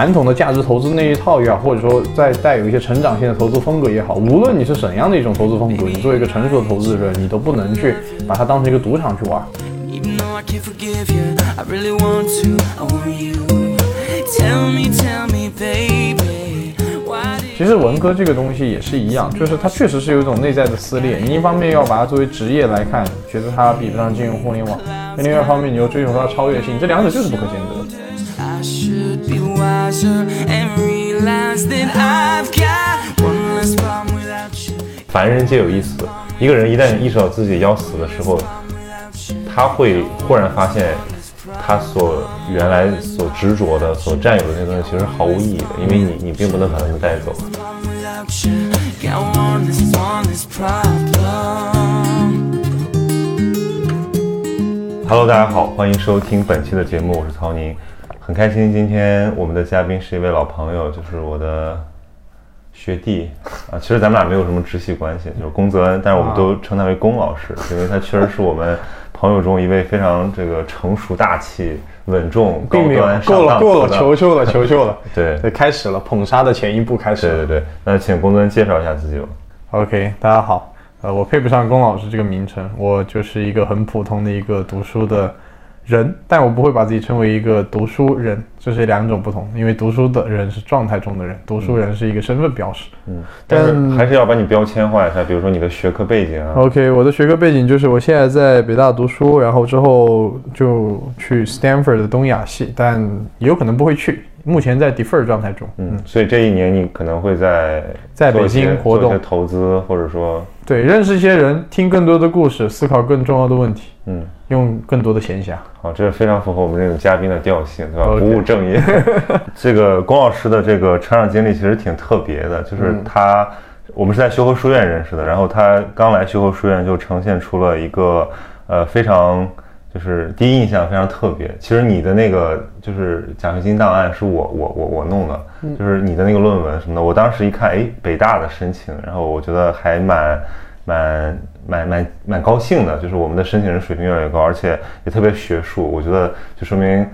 传统的价值投资那一套也好，或者说再带有一些成长性的投资风格也好，无论你是怎样的一种投资风格，你作为一个成熟的投资者，你都不能去把它当成一个赌场去玩。其实文科这个东西也是一样，就是它确实是有一种内在的撕裂。你一方面要把它作为职业来看，觉得它比不上金融互联网；那另外一方面，你又追求它的超越性，这两者就是不可兼得凡人皆有一死，一个人一旦意识到自己要死的时候，他会忽然发现，他所原来所执着的、所占有的那些东西其实是毫无意义的，因为你你并不能把它们带走。Without you. Got one one. Hello，大家好，欢迎收听本期的节目，我是曹宁，很开心今天我们的嘉宾是一位老朋友，就是我的学弟啊。其实咱们俩没有什么直系关系，就是龚泽恩，但是我们都称他为龚老师，因为他确实是我们朋友中一位非常这个成熟大气、稳重、高并没有端、够了，够了，求求了，求求了。对对，开始了，捧杀的前一步开始了。对对对，那请龚泽恩介绍一下自己吧。OK，大家好，呃，我配不上龚老师这个名称，我就是一个很普通的一个读书的人，但我不会把自己称为一个读书人，这是两种不同。因为读书的人是状态中的人，读书人是一个身份标识。嗯，但是还是要把你标签化一下，比如说你的学科背景啊。OK，我的学科背景就是我现在在北大读书，然后之后就去 Stanford 的东亚系，但也有可能不会去，目前在 defer 状态中。嗯，所以这一年你可能会在在北京活动投资，或者说，对，认识一些人，听更多的故事，思考更重要的问题，嗯，用更多的闲暇。好，这非常符合我们这种嘉宾的调性，对吧不务正业。这个龚老师的这个成长经历其实挺特别的，就是他，我们是在修和书院认识的，然后他刚来修和书院就呈现出了一个呃非常。就是第一印象非常特别。其实你的那个就是奖学金档案是我我我我弄的，就是你的那个论文什么的。我当时一看，哎，北大的申请，然后我觉得还蛮蛮蛮蛮蛮高兴的，就是我们的申请人水平越来越高，而且也特别学术。我觉得就说明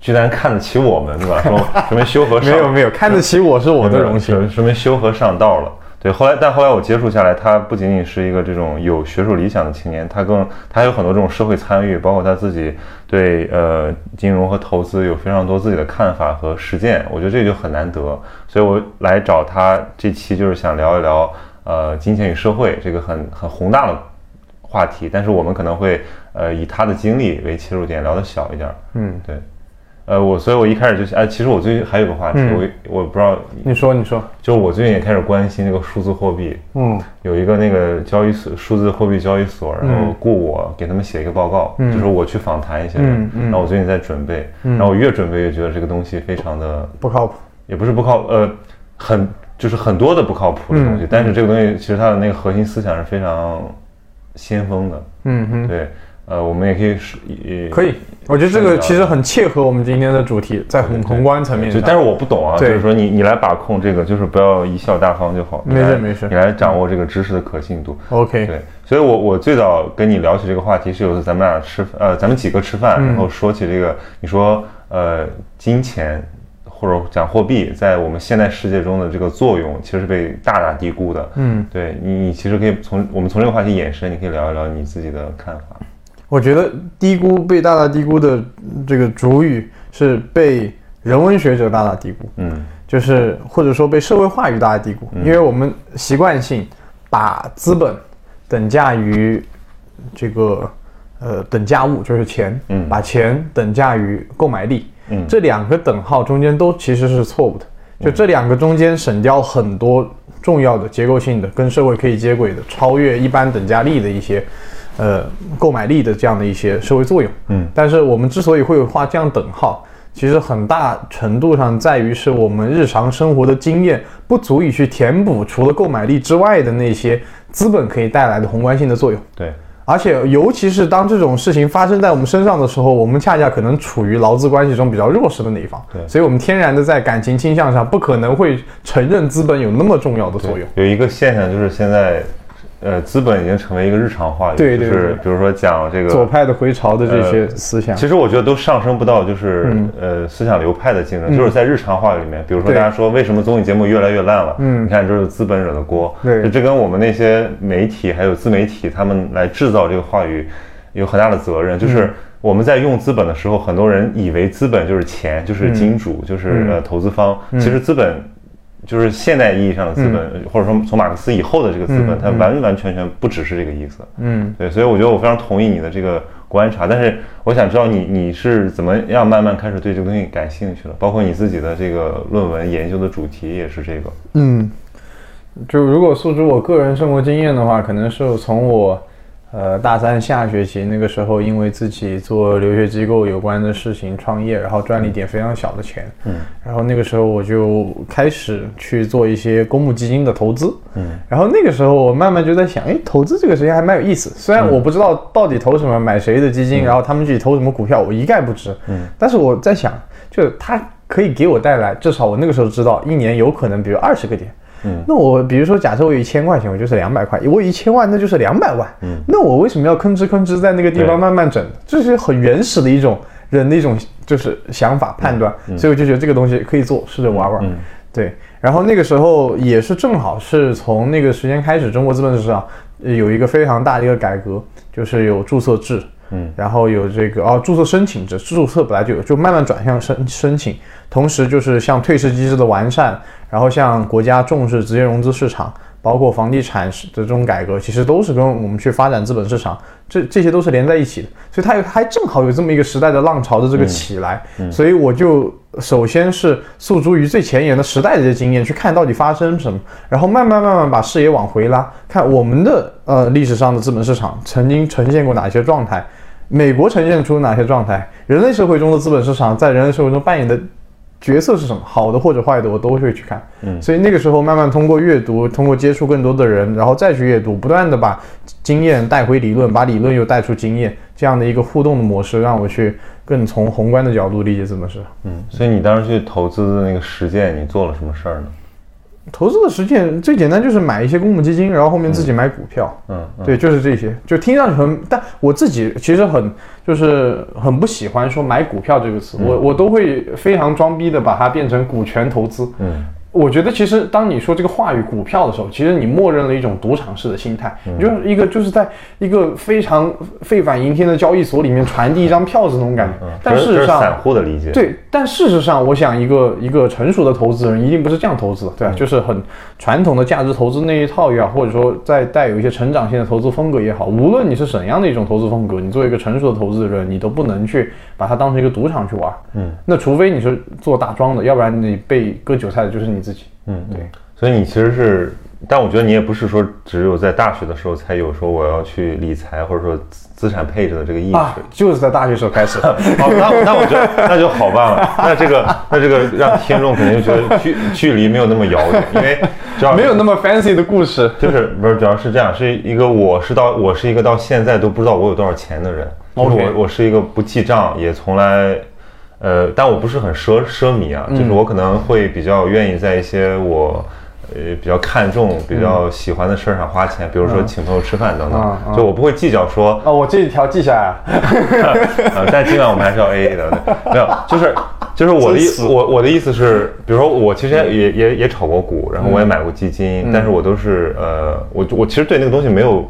居然看得起我们，对吧？说说明修和上 没有没有，看得起我是我的荣幸。说说明修和上道了。对，后来但后来我接触下来，他不仅仅是一个这种有学术理想的青年，他更他还有很多这种社会参与，包括他自己对呃金融和投资有非常多自己的看法和实践。我觉得这就很难得，所以我来找他这期就是想聊一聊呃金钱与社会这个很很宏大的话题，但是我们可能会呃以他的经历为切入点，聊得小一点。嗯，对。呃，我所以，我一开始就哎，其实我最近还有个话题，嗯我我不知道你说你说，就是我最近也开始关心那个数字货币，嗯有一个那个交易所数字货币交易所，然后雇我给他们写一个报告，嗯就是我去访谈一些人，然后我最近在准备，然后我越准备越觉得这个东西非常的，不靠谱。也不是不靠，呃，很就是很多的不靠谱的东西，嗯但是这个东西其实它的那个核心思想是非常先锋的，嗯哼，对，呃，我们也可以是也可以。我觉得这个其实很切合我们今天的主题，在宏宏观层面但是我不懂啊，就是说你你来把控这个，就是不要贻笑大方就好。没事没事你来掌握这个知识的可信度。OK，对，所以我我最早跟你聊起这个话题是有一次咱们俩吃呃咱们几个吃饭，嗯然后说起这个，你说呃金钱或者讲货币在我们现代世界中的这个作用，其实是被大大低估的。嗯，对你你其实可以从我们从这个话题延伸，你可以聊一聊你自己的看法。我觉得低估被大大低估的这个主语是被人文学者大大低估。嗯就是或者说被社会话语大大低估，因为我们习惯性把资本等价于这个呃等价物，就是钱，嗯把钱等价于购买力，嗯这两个等号中间都其实是错误的，就这两个中间省掉很多重要的结构性的跟社会可以接轨的，超越一般等价力的一些。呃，购买力的这样的一些社会作用，嗯，但是我们之所以会画这样等号，其实很大程度上在于是我们日常生活的经验不足以去填补除了购买力之外的那些资本可以带来的宏观性的作用。对，而且，尤其是当这种事情发生在我们身上的时候，我们恰恰可能处于劳资关系中比较弱势的那一方。对所以我们天然的在感情倾向上不可能会承认资本有那么重要的作用。有一个现象就是现在呃，资本已经成为一个日常话语，对对对。就是比如说讲这个左派的回潮的这些思想。其实我觉得都上升不到就是、呃思想流派的竞争，就是在日常话语里面，比如说大家说为什么综艺节目越来越烂了，嗯。你看这是资本惹的锅，对。这跟我们那些媒体还有自媒体他们来制造这个话语有很大的责任，嗯就是。我们在用资本的时候，很多人以为资本就是钱，就是金主，就是嗯。呃投资方。其实资本就是现代意义上的资本，或者说从马克思以后的这个资本，嗯它完完全全不只是这个意思。嗯，对，所以我觉得我非常同意你的这个观察，但是我想知道你你是怎么样慢慢开始对这个东西感兴趣的，包括你自己的这个论文研究的主题也是这个。嗯，就如果诉诸我个人生活经验的话，可能是从我呃大三下学期那个时候，因为自己做留学机构有关的事情创业，然后赚了一点非常小的钱，嗯，然后那个时候我就开始去做一些公募基金的投资，嗯，然后那个时候我慢慢就在想，哎，投资这个事情还蛮有意思。虽然我不知道到底投什么，买谁的基金，然后他们具体投什么股票，我一概不知。嗯，但是我在想，就是它可以给我带来，至少我那个时候知道，一年有可能比如二十个点。嗯那我比如说，假设我有一千块钱，我就是两百块；我有一千万，那就是两百万。嗯，那我为什么要吭哧吭哧在那个地方慢慢整？这是很原始的一种人的一种就是想法判断，所以我就觉得这个东西可以做，试着玩玩。嗯对，然后那个时候也是正好是从那个时间开始，中国资本市场呃有一个非常大的一个改革，就是有注册制，嗯，然后有这个哦注册申请制，注册本来就有，就慢慢转向申申请，同时就是像退市机制的完善，然后像国家重视直接融资市场。包括房地产的这种改革，其实都是跟我们去发展资本市场，这这些都是连在一起的，所以它有还正好有这么一个时代的浪潮的这个起来，所以我就首先是诉诸于最前沿的时代的这些经验，去看到底发生什么，然后慢慢慢慢把视野往回拉，看我们的呃历史上的资本市场曾经呈现过哪些状态，美国呈现出哪些状态，人类社会中的资本市场在人类社会中扮演的角色是什么，好的或者坏的，我都会去看。嗯所以那个时候慢慢通过阅读，通过接触更多的人，然后再去阅读，不断的把经验带回理论，把理论又带出经验，这样的一个互动的模式，让我去更从宏观的角度理解怎么是。嗯，所以你当时去投资的那个实践，你做了什么事儿呢？投资的实践最简单就是买一些公募基金，然后后面自己买股票。嗯，嗯。对，就是这些，就听上去很，但我自己其实很就是很不喜欢说买股票这个词，我我都会非常装逼的把它变成股权投资。嗯，我觉得其实当你说这个话语股票的时候，其实你默认了一种赌场式的心态，你就是一个就是在一个非常沸反盈天的交易所里面传递一张票子那种感觉。但事实上，散户的理解。，对，但事实上，我想一个一个成熟的投资人一定不是这样投资的，对吧、就是很传统的价值投资那一套也好，或者说再带有一些成长性的投资风格也好，无论你是怎样的一种投资风格，你作为一个成熟的投资人，你都不能去把它当成一个赌场去玩。嗯，那除非你是做大庄的，要不然你被割韭菜的就是你自己。嗯，对。所以你其实是，但我觉得你也不是说只有在大学的时候才有说我要去理财或者说资资产配置的这个意识。啊，就是在大学时候开始。好，那那我觉得那就好办了。那这个那这个让听众肯定觉得距 距离没有那么遥远，因为主要没有那么 fancy 的故事。就是不是主要是这样，是一个我是到我是一个到现在都不知道我有多少钱的人，就是我我是一个不记账，也从来。呃，但我不是很奢奢靡啊，就是我可能会比较愿意在一些我呃比较看重、比较喜欢的事儿上花钱，比如说请朋友吃饭等等就我不会计较说啊，我这一条记下来。呃，但今晚我们还是要 A A 的，没有，就是就是我的意我我的意思是，比如说我其实也也也炒过股，然后我也买过基金，但是我都是呃，我我其实对那个东西没有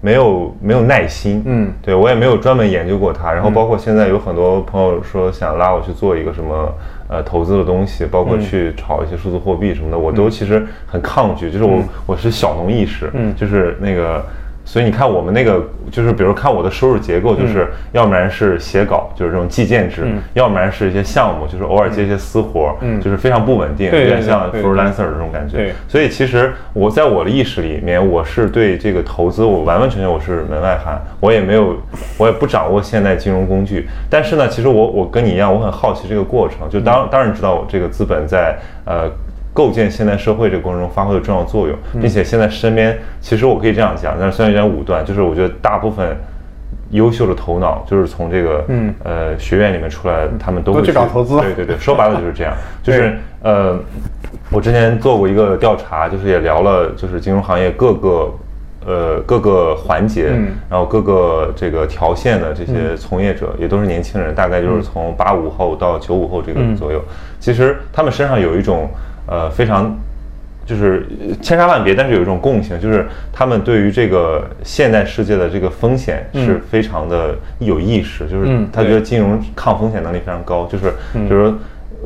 没有没有耐心，嗯，对我也没有专门研究过它，然后包括现在有很多朋友说想拉我去做一个什么呃投资的东西，包括去炒一些数字货币什么的，我都其实很抗拒，就是我我是小农意识，嗯。就是那个。所以你看我们那个，就是比如看我的收入结构，就是要不然是写稿，就是这种计件制，要不然是一些项目，就是偶尔接一些私活，嗯就是非常不稳定，有点像对对 freelancer 的这种感觉对。所以其实我在我的意识里面，我是对这个投资，我完完全全我是门外汉，我也没有，我也不掌握现代金融工具。但是呢，其实我我跟你一样，我很好奇这个过程，就当当然知道我这个资本在呃。构建现代社会这个过程中发挥的重要作用，并且现在身边，其实我可以这样讲，但是虽然有点武断，就是我觉得大部分优秀的头脑就是从这个嗯。呃学院里面出来，他们都都会去找投资。对对对，说白了就是这样，就是呃，我之前做过一个调查，就是也聊了，就是金融行业各个呃各个环节，嗯。然后各个这个条线的这些从业者也都是年轻人，大概就是从八五后到九五后这个嗯。左右。其实他们身上有一种呃非常就是呃千差万别，但是有一种共性，就是他们对于这个现代世界的这个风险是非常的有意识，就是嗯他觉得金融抗风险能力非常高，就是比如说。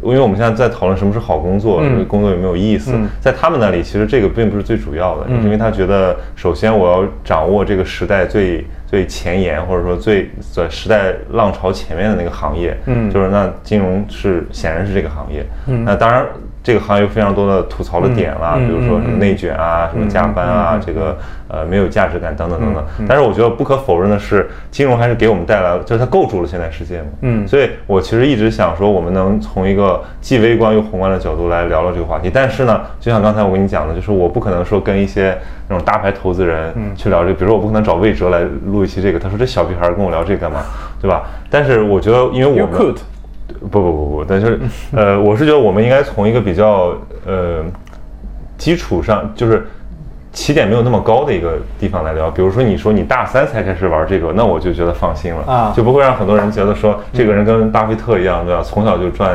因为我们现在在讨论什么是好工作，工作有没有意思，嗯在他们那里，其实这个并不是最主要的，因为他觉得，首先我要掌握这个时代最最前沿，或者说最在时代浪潮前面的那个行业，嗯。就是那金融是显然是这个行业，嗯，那当然这个行业有非常多的吐槽的点啦，嗯比如说什么内卷啊，什么加班啊，这个呃没有价值感等等等等。嗯。但是我觉得不可否认的是，金融还是给我们带来了，就是它构筑了现代世界嘛。嗯。所以我其实一直想说，我们能从一个既微观又宏观的角度来聊聊这个话题。但是呢，就像刚才我跟你讲的，就是我不可能说跟一些那种大牌投资人嗯。去聊这个，比如说我不可能找魏哲来录一期这个，他说这小屁孩跟我聊这个干嘛，对吧？但是我觉得，因为我们不不不不，但是呃，我是觉得我们应该从一个比较呃基础上，就是起点没有那么高的一个地方来聊。比如说，你说你大三才开始玩这个，那我就觉得放心了啊就不会让很多人觉得说这个人跟巴菲特一样，对吧？从小就赚。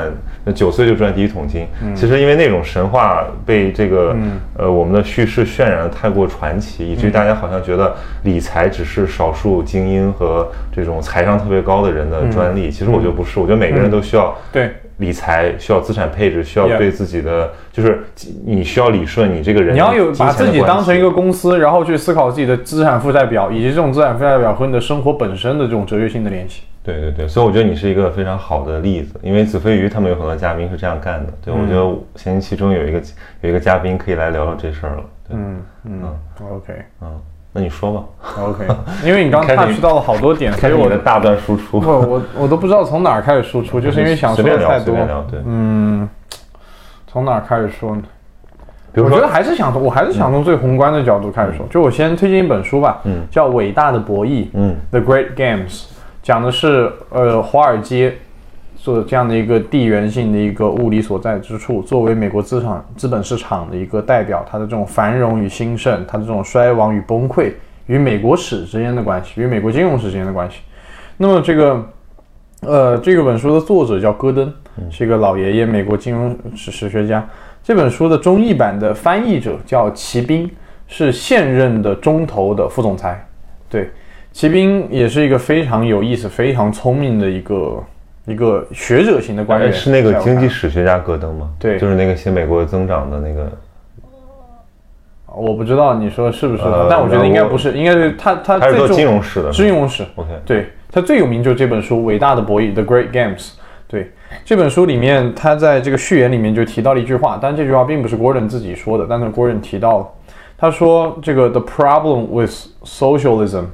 九岁就赚第一桶金，其实因为那种神话被这个、呃我们的叙事渲染的太过传奇，以至于大家好像觉得理财只是少数精英和这种财商特别高的人的专利。其实我觉得不是，我觉得每个人都需要对理财需要资产配置，需要对自己的就是你需要理顺你这个人，你要有把自己当成一个公司，然后去思考自己的资产负债表，以及这种资产负债表和你的生活本身的这种哲学性的联系。对对对，所以我觉得你是一个非常好的例子，因为子非鱼他们有很多嘉宾是这样干的。对，我觉得闲期其中有一个有一个嘉宾可以来聊聊这事儿了。对，嗯嗯，OK 嗯，那你说吧，OK，因为你刚开始 touch 到了好多点，所开以我的大段输出。不我我都不知道从哪儿开始输出，就是因为想说的太多。嗯，从哪儿开始说呢？比如说我觉得还是想从，我还是想从最宏观的角度开始说。就我先推荐一本书吧，嗯叫《伟大的博弈》，嗯，The Great Games，讲的是呃华尔街做这样的一个地缘性的一个物理所在之处，作为美国资产资本市场的一个代表，它的这种繁荣与兴盛，它的这种衰亡与崩溃，与美国史之间的关系，与美国金融史之间的关系。那么这个呃，这个本书的作者叫戈登，是一个老爷爷，美国金融史史学家。这本书的中译版的翻译者叫齐斌，是现任的中投的副总裁。对，齐斌也是一个非常有意思、非常聪明的一个一个学者型的官员。哎是那个经济史学家戈登吗？对就是那个写美国增长的那个。我不知道你说是不是，呃但我觉得应该不是，应该是他他他是金融史的。金融史。OK，对，他最有名就是这本书《伟大的博弈》（The Great Games）。对，这本书里面，他在这个序言里面就提到了一句话，但这句话并不是 Gordon 自己说的，但是 Gordon 提到了，他说这个 “The problem with socialism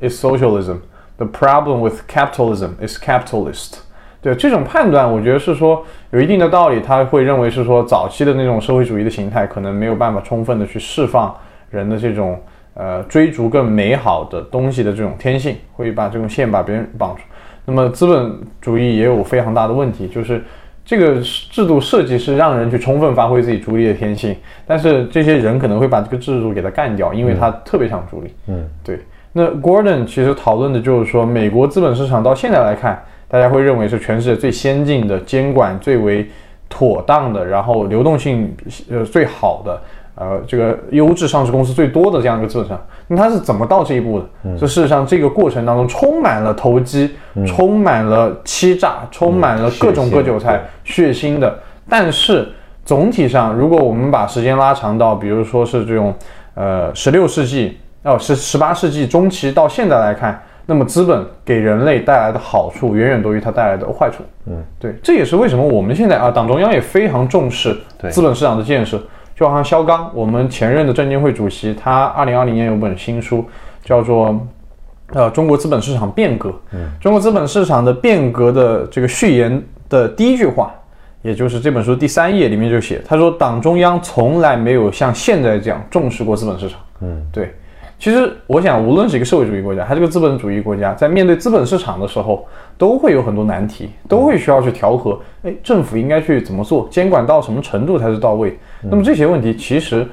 is socialism, the problem with capitalism is capitalist”。对这种判断，我觉得是说有一定的道理。他会认为是说，早期的那种社会主义的形态可能没有办法充分的去释放人的这种呃追逐更美好的东西的这种天性，会把这种线把别人绑住。那么资本主义也有非常大的问题，就是这个制度设计是让人去充分发挥自己逐利的天性，但是这些人可能会把这个制度给它干掉，因为他特别想逐利。嗯，对。那 Gordon 其实讨论的就是说，美国资本市场到现在来看，大家会认为是全世界最先进的、监管最为妥当的，然后流动性呃最好的，呃这个优质上市公司最多的这样一个资本市场。那它是怎么到这一步的？这事实上这个过程当中充满了投机，充满了欺诈，充满了各种割韭菜、血腥的。但是总体上，如果我们把时间拉长到，比如说是这种呃十六世纪哦十十八世纪中期到现在来看，那么资本给人类带来的好处远远多于它带来的坏处。嗯，对，这也是为什么我们现在啊，党中央也非常重视对资本市场的建设。就好像肖钢，我们前任的证监会主席，他二零二零年有本新书，叫做呃中国资本市场变革。嗯，中国资本市场的变革的这个序言的第一句话，也就是这本书第三页里面就写，他说党中央从来没有像现在这样重视过资本市场。嗯，对。其实我想，无论是一个社会主义国家，还是个资本主义国家，在面对资本市场的时候，都会有很多难题，都会需要去调和。哎，政府应该去怎么做？监管到什么程度才是到位？那么这些问题其实，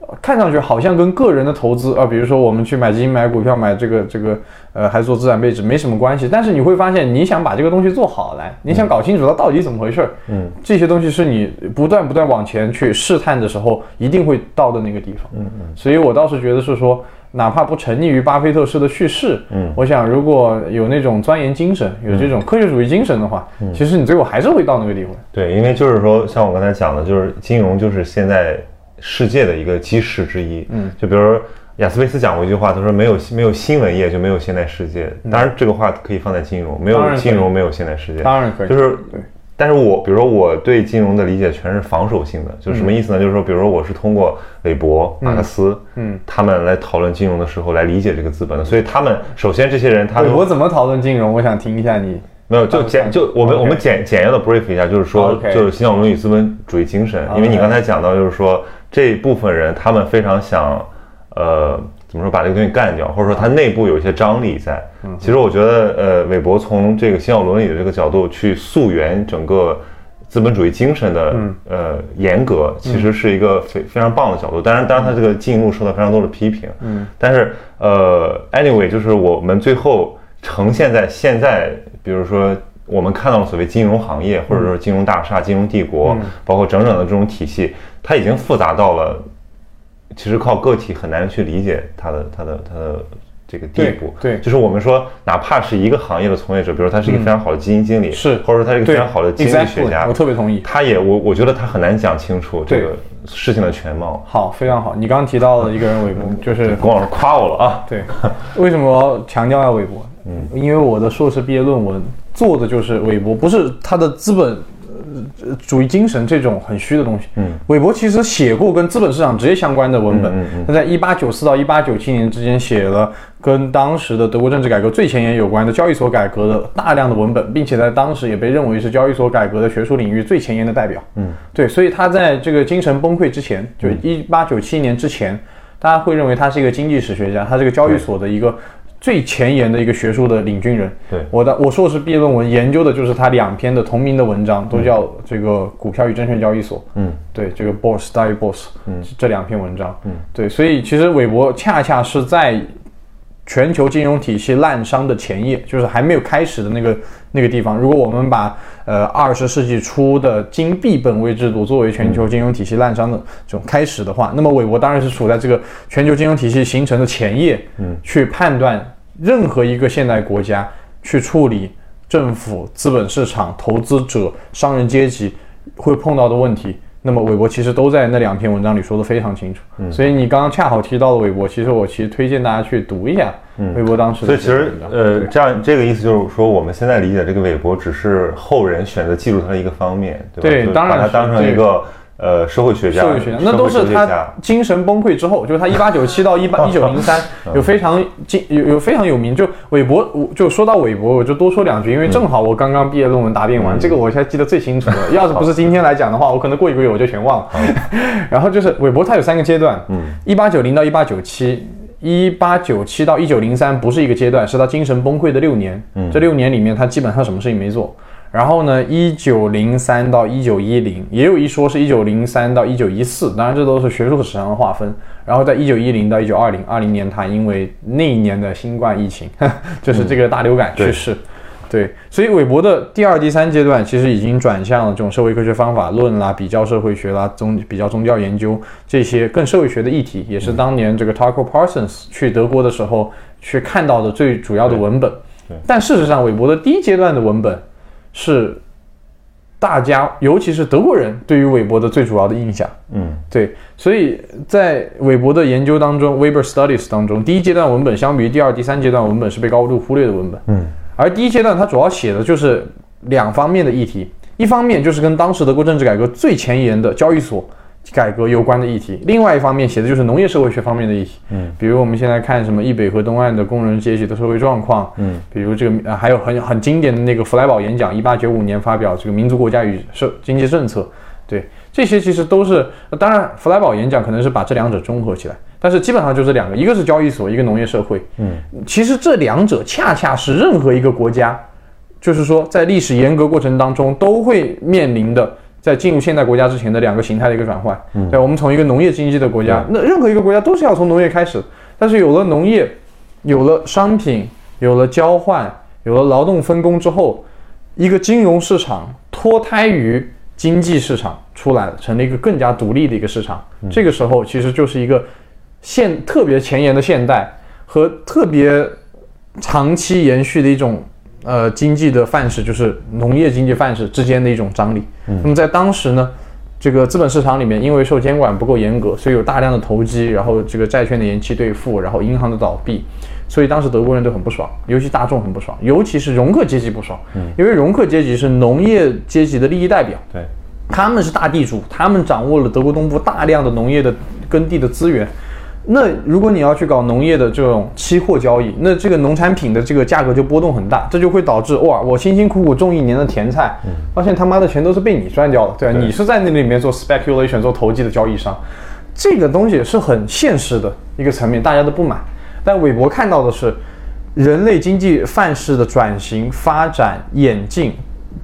呃看上去好像跟个人的投资啊，比如说我们去买基金、买股票、买这个这个呃，还做资产配置没什么关系。但是你会发现，你想把这个东西做好来，你想搞清楚它到底怎么回事儿，嗯，这些东西是你不断不断往前去试探的时候，一定会到的那个地方。嗯嗯。所以我倒是觉得是说。哪怕不沉溺于巴菲特式的叙事，嗯，我想如果有那种钻研精神，有这种科学主义精神的话，其实你最后还是会到那个地方。对，因为就是说，像我刚才讲的，就是金融就是现在世界的一个基石之一。嗯，就比如说雅斯维斯讲过一句话，他说没有没有新闻业就没有现代世界。当然，这个话可以放在金融，没有金融没有现代世界。当然可以，就是对。但是我比如说我对金融的理解全是防守性的，就是什么意思呢？就是说，比如说我是通过韦伯、马克思，嗯，他们来讨论金融的时候来理解这个资本的，所以他们首先这些人他韦伯怎么讨论金融？我想听一下你没有就简就我们我们简简要的 brief 一下，就是说就是新小伦与资本主义精神，因为你刚才讲到就是说这部分人他们非常想呃。怎么说把这个东西干掉，或者说它内部有一些张力在。其实我觉得，呃，韦伯从这个新奥伦理的这个角度去溯源整个资本主义精神的呃严格，其实是一个非非常棒的角度。当然，当然他这个进入受到非常多的批评。嗯，但是呃，anyway，就是我们最后呈现在现在，比如说我们看到了所谓金融行业，或者说金融大厦、金融帝国，包括整整的这种体系，它已经复杂到了。其实靠个体很难去理解它的它的它的这个地步。对，就是我们说，哪怕是一个行业的从业者，比如他是一个非常好的基金经理，是，或者说他是一个非常好的经济学家，我特别同意。他也我我觉得他很难讲清楚这个事情的全貌。好，非常好。你刚刚提到了一个人 韦伯，就是龚老师夸我了啊。对，为什么强调要韦伯？嗯，因为我的硕士毕业论文做的就是韦伯，不是他的资本。主义精神这种很虚的东西，嗯，韦伯其实写过跟资本市场直接相关的文本，嗯嗯，他在一八九四到一八九七年之间写了跟当时的德国政治改革最前沿有关的交易所改革的大量的文本，并且在当时也被认为是交易所改革的学术领域最前沿的代表，嗯，对，所以他在这个精神崩溃之前，就一八九七年之前，大家会认为他是一个经济史学家，他这个交易所的一个。最前沿的一个学术的领军人，对。我的我硕士毕业论文研究的就是他两篇的同名的文章，都叫这个股票与证券交易所，嗯，对这个 Boss Study Boss，嗯，这两篇文章，嗯，对，所以其实韦伯恰恰是在。全球金融体系烂伤的前夜，就是还没有开始的那个那个地方。如果我们把呃二十世纪初的金币本位制度作为全球金融体系烂伤的这种开始的话，那么韦伯当然是处在这个全球金融体系形成的前夜，嗯，去判断任何一个现代国家去处理政府、资本市场、投资者、商人阶级会碰到的问题。那么韦伯其实都在那两篇文章里说的非常清楚，嗯所以你刚刚恰好提到了韦伯，其实我其实推荐大家去读一下韦伯当时。所以其实呃，这样这个意思就是说，我们现在理解这个韦伯只是后人选择记录他的一个方面，对吧？对，当然把它当成一个。呃，社会学家，社会学家，那都是他精神崩溃之后，就是他一八九七到一八 一九零三，有非常经有有非常有名。就韦伯，我就说到韦伯，我就多说两句，因为正好我刚刚毕业论文答辩完，这个我现在记得最清楚了。要是不是今天来讲的话，我可能过一个月我就全忘了。然后就是韦伯，他有三个阶段，嗯，一八九零到一八九七，一八九七到一九零三不是一个阶段，是他精神崩溃的六年。嗯，这六年里面，他基本上什么事情没做。然后呢，一九零三到一九一零，也有一说是一九零三到一九一四，当然这都是学术史上的划分。然后在一九一零到一九二零，二零年他因为那一年的新冠疫情，就是这个大流感去世。对，所以韦伯的第二、第三阶段其实已经转向了这种社会科学方法论啦、比较社会学啦、宗比较宗教研究这些更社会学的议题，也是当年这个 Tucker Parsons 去德国的时候去看到的最主要的文本。但事实上，韦伯的第一阶段的文本。是大家，尤其是德国人对于韦伯的最主要的印象。嗯，对，所以在韦伯的研究当中，Weber Studies 当中，第一阶段文本相比于第二、第三阶段文本是被高度忽略的文本。嗯，而第一阶段它主要写的就是两方面的议题，一方面就是跟当时德国政治改革最前沿的交易所。改革有关的议题，另外一方面写的就是农业社会学方面的议题，嗯，比如我们现在看什么易北和东岸的工人阶级的社会状况，嗯，比如这个啊，还有很很经典的那个弗莱堡演讲，一八九五年发表这个民族国家与社经济政策，对，这些其实都是，当然弗莱堡演讲可能是把这两者综合起来，但是基本上就这两个，一个是交易所，一个农业社会，嗯，其实这两者恰恰是任何一个国家，就是说在历史严格过程当中都会面临的。在进入现代国家之前的两个形态的一个转换。对，我们从一个农业经济的国家，那任何一个国家都是要从农业开始，但是有了农业，有了商品，有了交换，有了劳动分工之后，一个金融市场脱胎于经济市场出来了，成了一个更加独立的一个市场。这个时候其实就是一个现特别前沿的现代和特别长期延续的一种呃经济的范式，就是农业经济范式之间的一种张力。那么在当时呢，这个资本市场里面，因为受监管不够严格，所以有大量的投机，然后这个债券的延期兑付，然后银行的倒闭，所以当时德国人都很不爽，尤其大众很不爽，尤其是容克阶级不爽，因为容克阶级是农业阶级的利益代表，对，他们是大地主，他们掌握了德国东部大量的农业的耕地的资源。那如果你要去搞农业的这种期货交易，那这个农产品的这个价格就波动很大，这就会导致哇，我辛辛苦苦种一年的甜菜，发现他妈的全都是被你赚掉了，对吧？对你是在那里面做 speculation 做投机的交易商，这个东西是很现实的一个层面，大家都不买。但韦伯看到的是，人类经济范式的转型、发展、演进、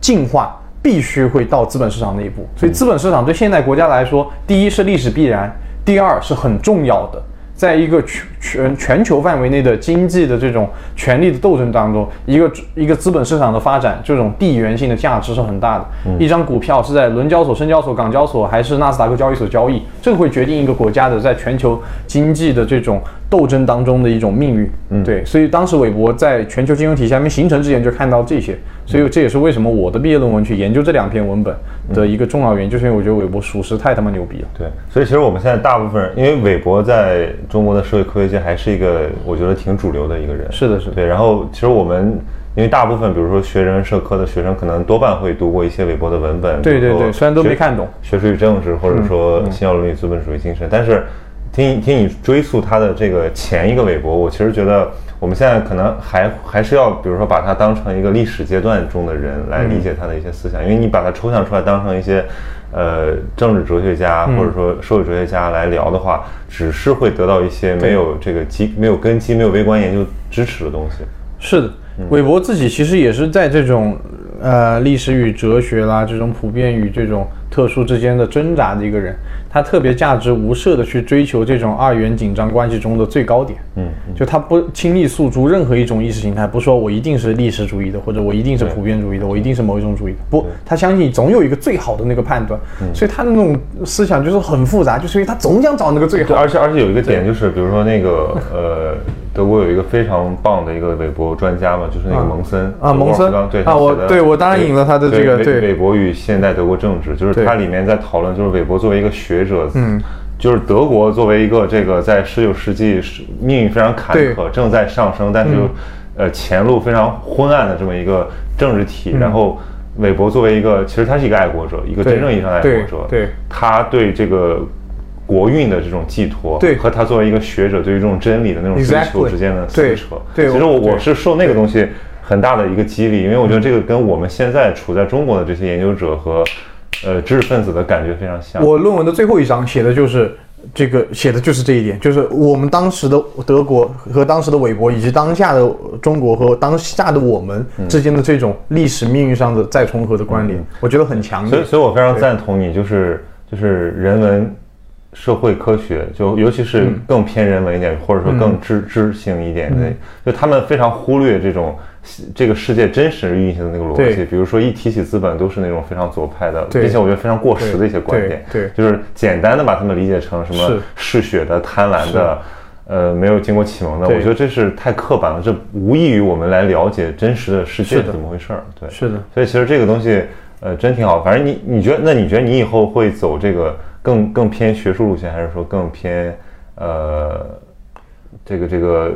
进化，必须会到资本市场那一步。所以，资本市场对现代国家来说，第一是历史必然，第二是很重要的。在一个全全全球范围内的经济的这种权力的斗争当中，一个一个资本市场的发展，这种地缘性的价值是很大的。一张股票是在伦交所、深交所、港交所还是纳斯达克交易所交易，这个会决定一个国家的在全球经济的这种斗争当中的一种命运。嗯，对，所以当时韦伯在全球金融体系还没形成之前就看到这些，所以这也是为什么我的毕业论文去研究这两篇文本的一个重要原因，就是因为我觉得韦伯属实太他妈牛逼了。对，所以其实我们现在大部分人，因为韦伯在中国的社会科学界还是一个我觉得挺主流的一个人。是的，是的，对，然后其实我们因为大部分比如说学人文社科的学生，可能多半会读过一些韦伯的文本。对对对虽然都没看懂学术与政治，或者说新奥伦理资本主义精神，但是听听你追溯他的这个前一个韦伯，我其实觉得我们现在可能还还是要，比如说把他当成一个历史阶段中的人来理解他的一些思想，因为你把他抽象出来当成一些。呃，政治哲学家或者说社会哲学家来聊的话，只是会得到一些没有这个基、没有根基、没有微观研究支持的东西。是的，韦伯自己其实也是在这种呃历史与哲学啦，这种普遍与这种特殊之间的挣扎的一个人。他特别价值无涉的去追求这种二元紧张关系中的最高点。嗯，就他不轻易诉诸任何一种意识形态，不说我一定是历史主义的，或者我一定是普遍主义的，我一定是某一种主义的。不，他相信总有一个最好的那个判断。所以他的那种思想就是很复杂，就是因为他总想找那个最对，好。而且而且有一个点就是，比如说那个呃，德国有一个非常棒的一个韦伯专家嘛，就是那个蒙森啊蒙森？对啊我对我当然引了他的这个韦对。韦伯与现代德国政治，就是对。它里面在讨论，就是韦伯作为一个学者，嗯。就是德国作为一个这个在十九世纪是命运非常坎坷，正在上升，但是又、呃前路非常昏暗的这么一个政治体，然后韦伯作为一个其实他是一个爱国者，一个真正意义上的爱国对者，对他对这个国运的这种寄托，对和他作为一个学者对于这种真理的那种追求之间的对撕扯。对其实我我是受那个东西很大的一个激励，因为我觉得这个跟我们现在处在中国的这些研究者和呃知识分子的感觉非常像。我论文的最后一章写的就是这个，写的就是这一点，就是我们当时的德国和当时的韦伯，以及当下的中国和当下的我们之间的这种历史命运上的再重合的关联，我觉得很强烈所以，。所以我非常赞同你，就是就是人文社会科学，就尤其是更偏人文一点，或者说更知知性一点的，就他们非常忽略这种这个世界真实运行的那个逻辑。比如说一提起资本，都是那种非常左派的，并且我觉得非常过时的一些观点。对对就是简单的把他们理解成什么嗜血的、贪婪的。呃，没有经过启蒙的，我觉得这是太刻板了，这无异于我们来了解真实的世界是怎么回事儿。对，是的，所以其实这个东西，呃，真挺好。反正你你觉得，那你觉得你以后会走这个更更偏学术路线，还是说更偏呃这个这个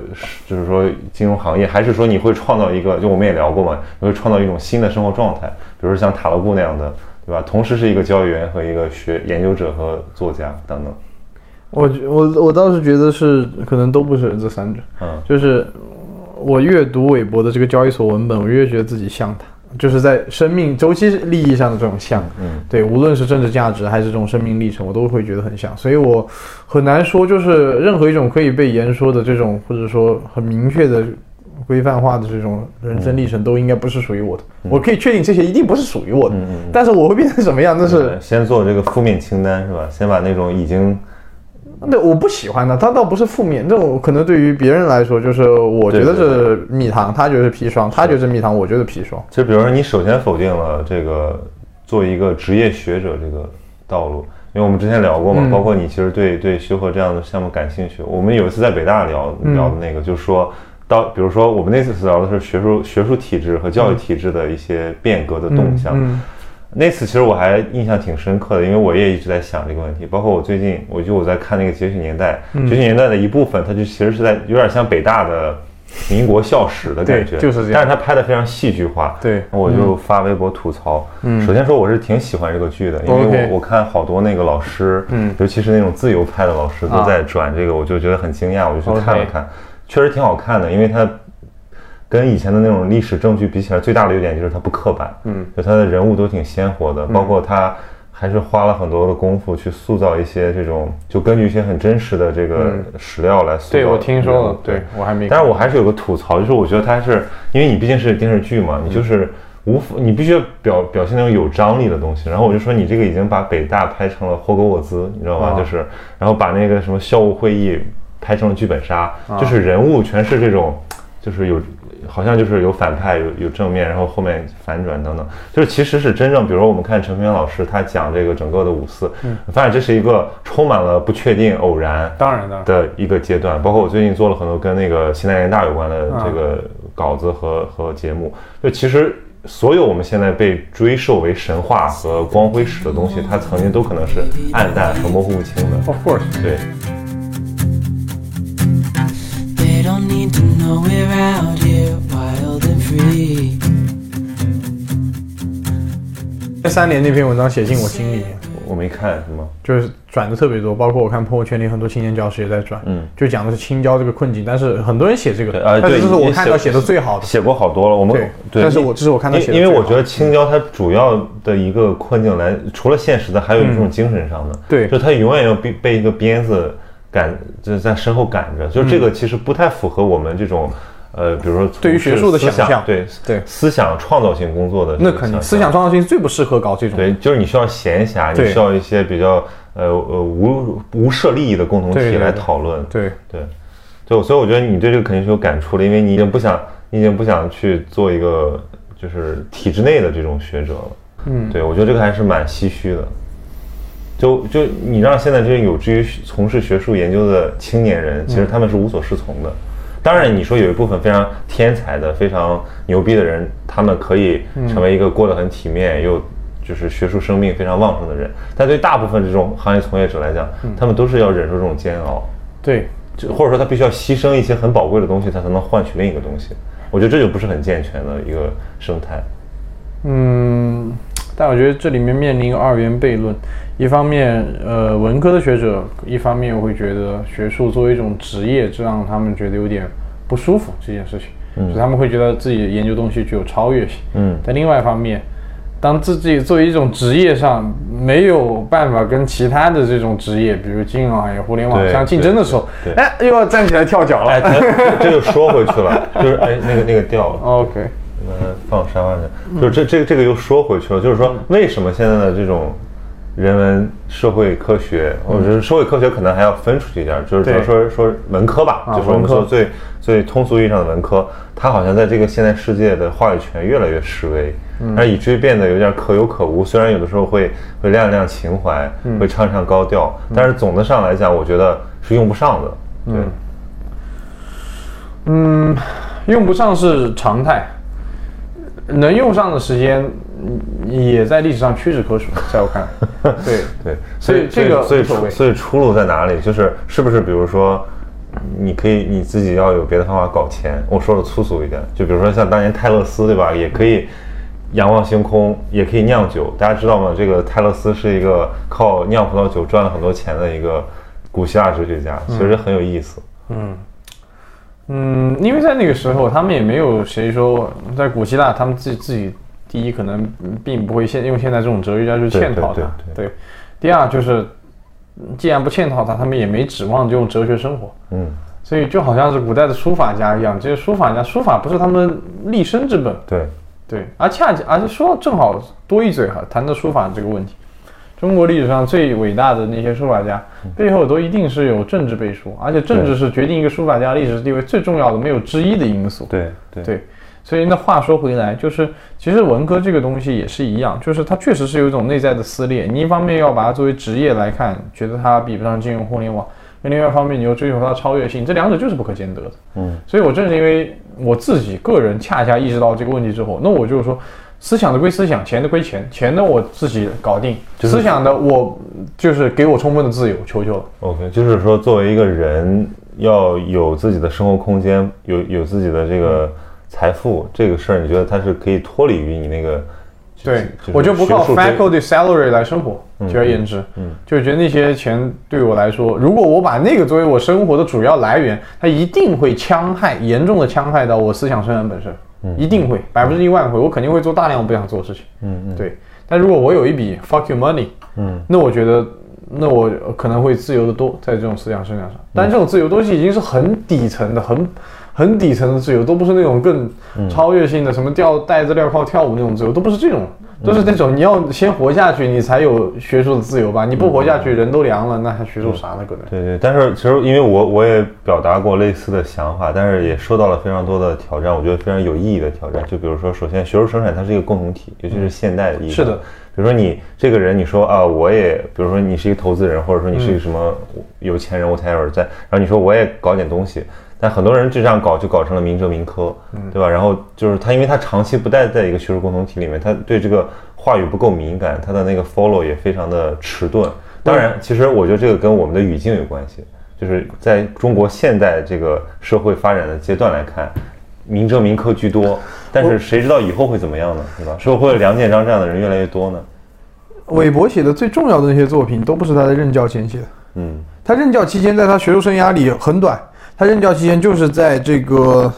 就是说金融行业，还是说你会创造一个？就我们也聊过嘛，你会创造一种新的生活状态，比如说像塔罗布那样的，对吧？同时是一个交易员和一个学研究者和作家等等。我觉我我倒是觉得是可能都不是这三者，嗯就是我越读韦伯的这个交易所文本，我越觉得自己像他，就是在生命周期利益上的这种像，嗯，对，无论是政治价值还是这种生命历程，我都会觉得很像，所以我很难说，就是任何一种可以被言说的这种，或者说很明确的规范化的这种人生历程都应该不是属于我的。我可以确定这些一定不是属于我的，但是我会变成什么样，那是先做这个负面清单是吧？先把那种已经那我不喜欢的，它倒不是负面，这种可能对于别人来说，就是我觉得是蜜糖，他觉得是砒霜，他觉得是蜜糖，我觉得砒霜。就比如说，你首先否定了这个做一个职业学者这个道路，因为我们之前聊过嘛，嗯包括你其实对对修和这样的项目感兴趣。我们有一次在北大聊嗯聊的那个，就是说到，比如说我们那次聊的是学术学术体制和教育体制的一些变革的动向。嗯那次其实我还印象挺深刻的，因为我也一直在想这个问题。包括我最近，我就我在看那个《觉醒年代》，嗯节取年代》的一部分，它就其实是在有点像北大的民国校史的感觉，就是这样但是它拍的非常戏剧化，对我就发微博吐槽。嗯，首先说我是挺喜欢这个剧的，因为我我看好多那个老师，嗯尤其是那种自由派的老师都在转这个，我就觉得很惊讶，我就去看了看，确实挺好看的，因为它。跟以前的那种历史证据比起来，最大的优点就是它不刻板，嗯，就它的人物都挺鲜活的，包括它还是花了很多的功夫去塑造一些这种，就根据一些很真实的这个史料来塑造。对我听说了，对我还没。但是我还是有个吐槽，就是我觉得它是因为你毕竟是电视剧嘛，你就是无法，你必须要表表现那种有张力的东西。然后我就说你这个已经把北大拍成了霍格沃兹，你知道吗？啊就是然后把那个什么校务会议拍成了剧本杀，啊就是人物全是这种，就是有。好像就是有反派，有有正面，然后后面反转等等，就是其实是真正，比如说我们看陈平老师他讲这个整个的五四，嗯发现这是一个充满了不确定、偶然，当然的，的一个阶段，包括我最近做了很多跟那个西南联大有关的这个稿子和、和节目。就其实所有我们现在被追授为神话和光辉史的东西，它曾经都可能是暗淡和模糊不清的。Of course，对，know we're out here wild and free. 这三年那篇文章写进我心里，我没看是吗？就是转的特别多，包括我看朋友圈里很多青年教师也在转，嗯，就讲的是青椒这个困境，但是很多人写这个，对啊对但是这是我看到写的最好的，写过好多了，我们对对，但是我这是我看到写的因因为我觉得青椒它主要的一个困境来，除了现实的，还有一种精神上的，嗯对就它永远要被被一个鞭子赶，就是在身后赶着，就这个其实不太符合我们这种。呃，比如说对于学术的想象对对思想创造性工作的那肯定思想创造性最不适合搞这种，对，就是你需要闲暇，你需要一些比较呃呃无无涉利益的共同体来对对对讨论。对对，就所以我觉得你对这个肯定是有感触的，因为你已经不想，你已经不想去做一个就是体制内的这种学者了。嗯，对我觉得这个还是蛮唏嘘的。就就你让现在这些有志于从事学术研究的青年人，其实他们是无所适从的。当然，你说有一部分非常天才的、非常牛逼的人，他们可以成为一个过得很体面又就是学术生命非常旺盛的人，但对大部分这种行业从业者来讲，他们都是要忍受这种煎熬。对，就或者说他必须要牺牲一些很宝贵的东西，他才能换取另一个东西。我觉得这就不是很健全的一个生态。嗯，但我觉得这里面面临二元悖论，一方面，呃，文科的学者，一方面会觉得学术作为一种职业，这让他们觉得有点不舒服这件事情，嗯，所以他们会觉得自己研究东西具有超越性，嗯。但另外一方面，当自己作为一种职业上没有办法跟其他的这种职业，比如金融行业、互联网对相竞争的时候哎，又要站起来跳脚了。哎，这这就说回去了，就是哎，那个那个掉了。OK，呃，放沙发上，就是这这个这个又说回去了，就是说为什么现在的这种人文社会科学，我觉得社会科学可能还要分出去一点，就是对。说说说文科吧，啊就是我们说最最通俗意义上的文科，它好像在这个现代世界的话语权越来越式微，而以至于变得有点可有可无。虽然有的时候会会亮亮情怀，会唱唱高调，但是总的上来讲，我觉得是用不上的。对，嗯，用不上是常态，能用上的时间嗯也在历史上屈指可数，在我看来，对。对，所以这个所以所以出路在哪里？就是是不是比如说，你可以你自己要有别的方法搞钱？我说的粗俗一点，就比如说像当年泰勒斯对吧，也可以仰望星空，也可以酿酒。大家知道吗？这个泰勒斯是一个靠酿葡萄酒赚了很多钱的一个古希腊哲学家，其实很有意思。嗯，因为在那个时候，他们也没有谁说在古希腊，他们自己自己第一可能嗯并不会现用现在这种哲学家去嵌套对它，对。第二就是，嗯既然不嵌套他，他们也没指望就用哲学生活，嗯，所以就好像是古代的书法家一样，这些书法家书法不是他们立身之本，对，对，而恰恰而且说正好多一嘴哈，谈到书法这个问题，中国历史上最伟大的那些书法家背后都一定是有政治背书，而且政治是决定一个书法家历史地位最重要的没有之一的因素。对对对，所以那话说回来，就是其实文科这个东西也是一样，就是它确实是有一种内在的撕裂。你一方面要把它作为职业来看，觉得它比不上金融互联网；那另外一方面，你又追求它的超越性，这两者就是不可兼得的。嗯，所以我正是因为我自己个人恰恰意识到这个问题之后，那我就是说，思想的归思想，钱的归钱，钱的我自己搞定，就是思想的我就是给我充分的自由，求求了。OK，就是说，作为一个人，要有自己的生活空间，有有自己的这个财富，这个事儿，你觉得它是可以脱离于你那个？对是，我就不靠 faculty salary 来生活。简而言之，嗯就觉得那些钱对我来说，如果我把那个作为我生活的主要来源，它一定会戕害，严重的戕害到我思想生产本身，一定会，百分之一万会，我肯定会做大量我不想做的事情。嗯嗯对。但如果我有一笔 fuck you money，嗯，那我觉得，那我可能会自由的多，在这种思想生涯上。但这种自由东西已经是很底层的，很很底层的自由，都不是那种更超越性的，什么吊带着镣铐跳舞那种自由，都不是这种，都是那种你要先活下去，你才有学术的自由吧？你不活下去，人都凉了，那还学术啥呢？可能。对对，但是其实因为我我也表达过类似的想法，但是也受到了非常多的挑战，我觉得非常有意义的挑战。就比如说，首先学术生产它是一个共同体，尤其是现代的意义。是的比如说你这个人，你说啊，我也，比如说你是一个投资人，或者说你是一个什么有钱人，我才有在，然后你说我也搞点东西，但很多人就这样搞，就搞成了民哲民科，对吧？然后就是他，因为他长期不待在一个学术共同体里面，他对这个话语不够敏感，他的那个 follow 也非常的迟钝。当然，其实我觉得这个跟我们的语境有关系，就是在中国现代这个社会发展的阶段来看，民哲民科居多，但是谁知道以后会怎么样呢？对吧？是不是会梁建章这样的人越来越多呢？韦伯写的最重要的那些作品，都不是他在任教前写的。嗯他任教期间，在他学术生涯里很短。他任教期间就是在这个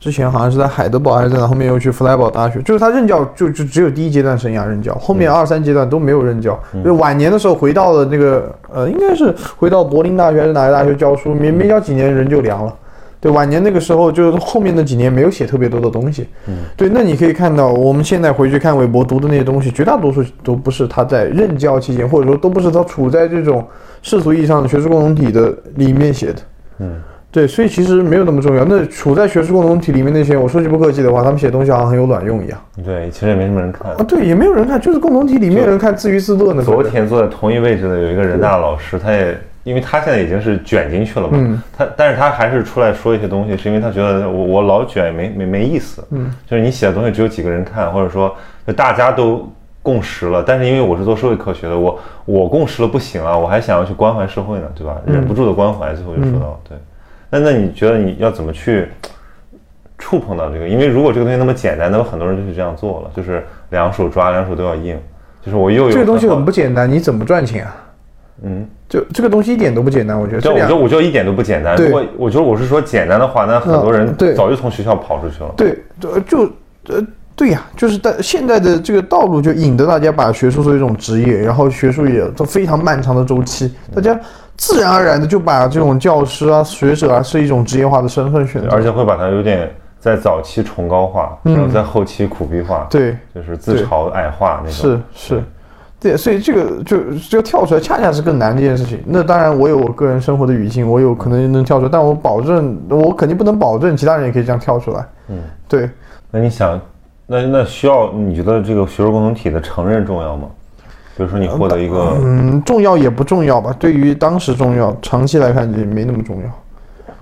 之前好像是在海德堡还是在哪，后面又去弗莱堡大学。就是他任教就就只有第一阶段生涯任教，后面二三阶段都没有任教。就晚年的时候回到了那个呃，应该是回到柏林大学还是哪个大学教书，没没教几年人就凉了。对，晚年那个时候就是后面那几年没有写特别多的东西。嗯，对，那你可以看到，我们现在回去看韦伯读的那些东西，绝大多数都不是他在任教期间，或者说都不是他处在这种世俗意义上的学术共同体的里面写的。嗯，对，所以其实没有那么重要。那处在学术共同体里面那些，我说句不客气的话，他们写东西好像很有卵用一样对，其实也没什么人看啊。。对，也没有人看，就是共同体里面人看自娱自乐呢。昨天坐在同一位置的有一个人大老师，他也因为他现在已经是卷进去了嘛，嗯他但是他还是出来说一些东西，是因为他觉得我我老卷没没没意思，嗯，就是你写的东西只有几个人看，或者说就大家都共识了，但是因为我是做社会科学的，我我共识了不行啊，我还想要去关怀社会呢，对吧？忍不住的关怀，最后就说到、对，那那你觉得你要怎么去？触碰到这个，因为如果这个东西那么简单，那么很多人就去这样做了，就是两手抓，两手都要硬，就是我又有这个东西很不简单，你怎么赚钱啊？嗯，就这个东西一点都不简单，我觉得。这我觉得我觉得一点都不简单。对如果我觉得我是说简单的话，那很多人早就从学校跑出去了。对，就就呃，对呀，就是在现在的这个道路就引得大家把学术作为一种职业，然后学术也都非常漫长的周期，大家自然而然的就把这种教师啊、学者啊是一种职业化的身份选择。而且会把它有点在早期崇高化，然后在后期苦逼化，嗯对，就是自嘲矮化那种。是是，对，所以这个就就跳出来，恰恰是更难的一件事情。那当然，我有我个人生活的语境，我有可能能跳出来，但我保证，我肯定不能保证其他人也可以这样跳出来。嗯，对，那你想，那那需要你觉得这个学术共同体的承认重要吗？比如说你获得一个，嗯，重要也不重要吧？对于当时重要，长期来看也没那么重要。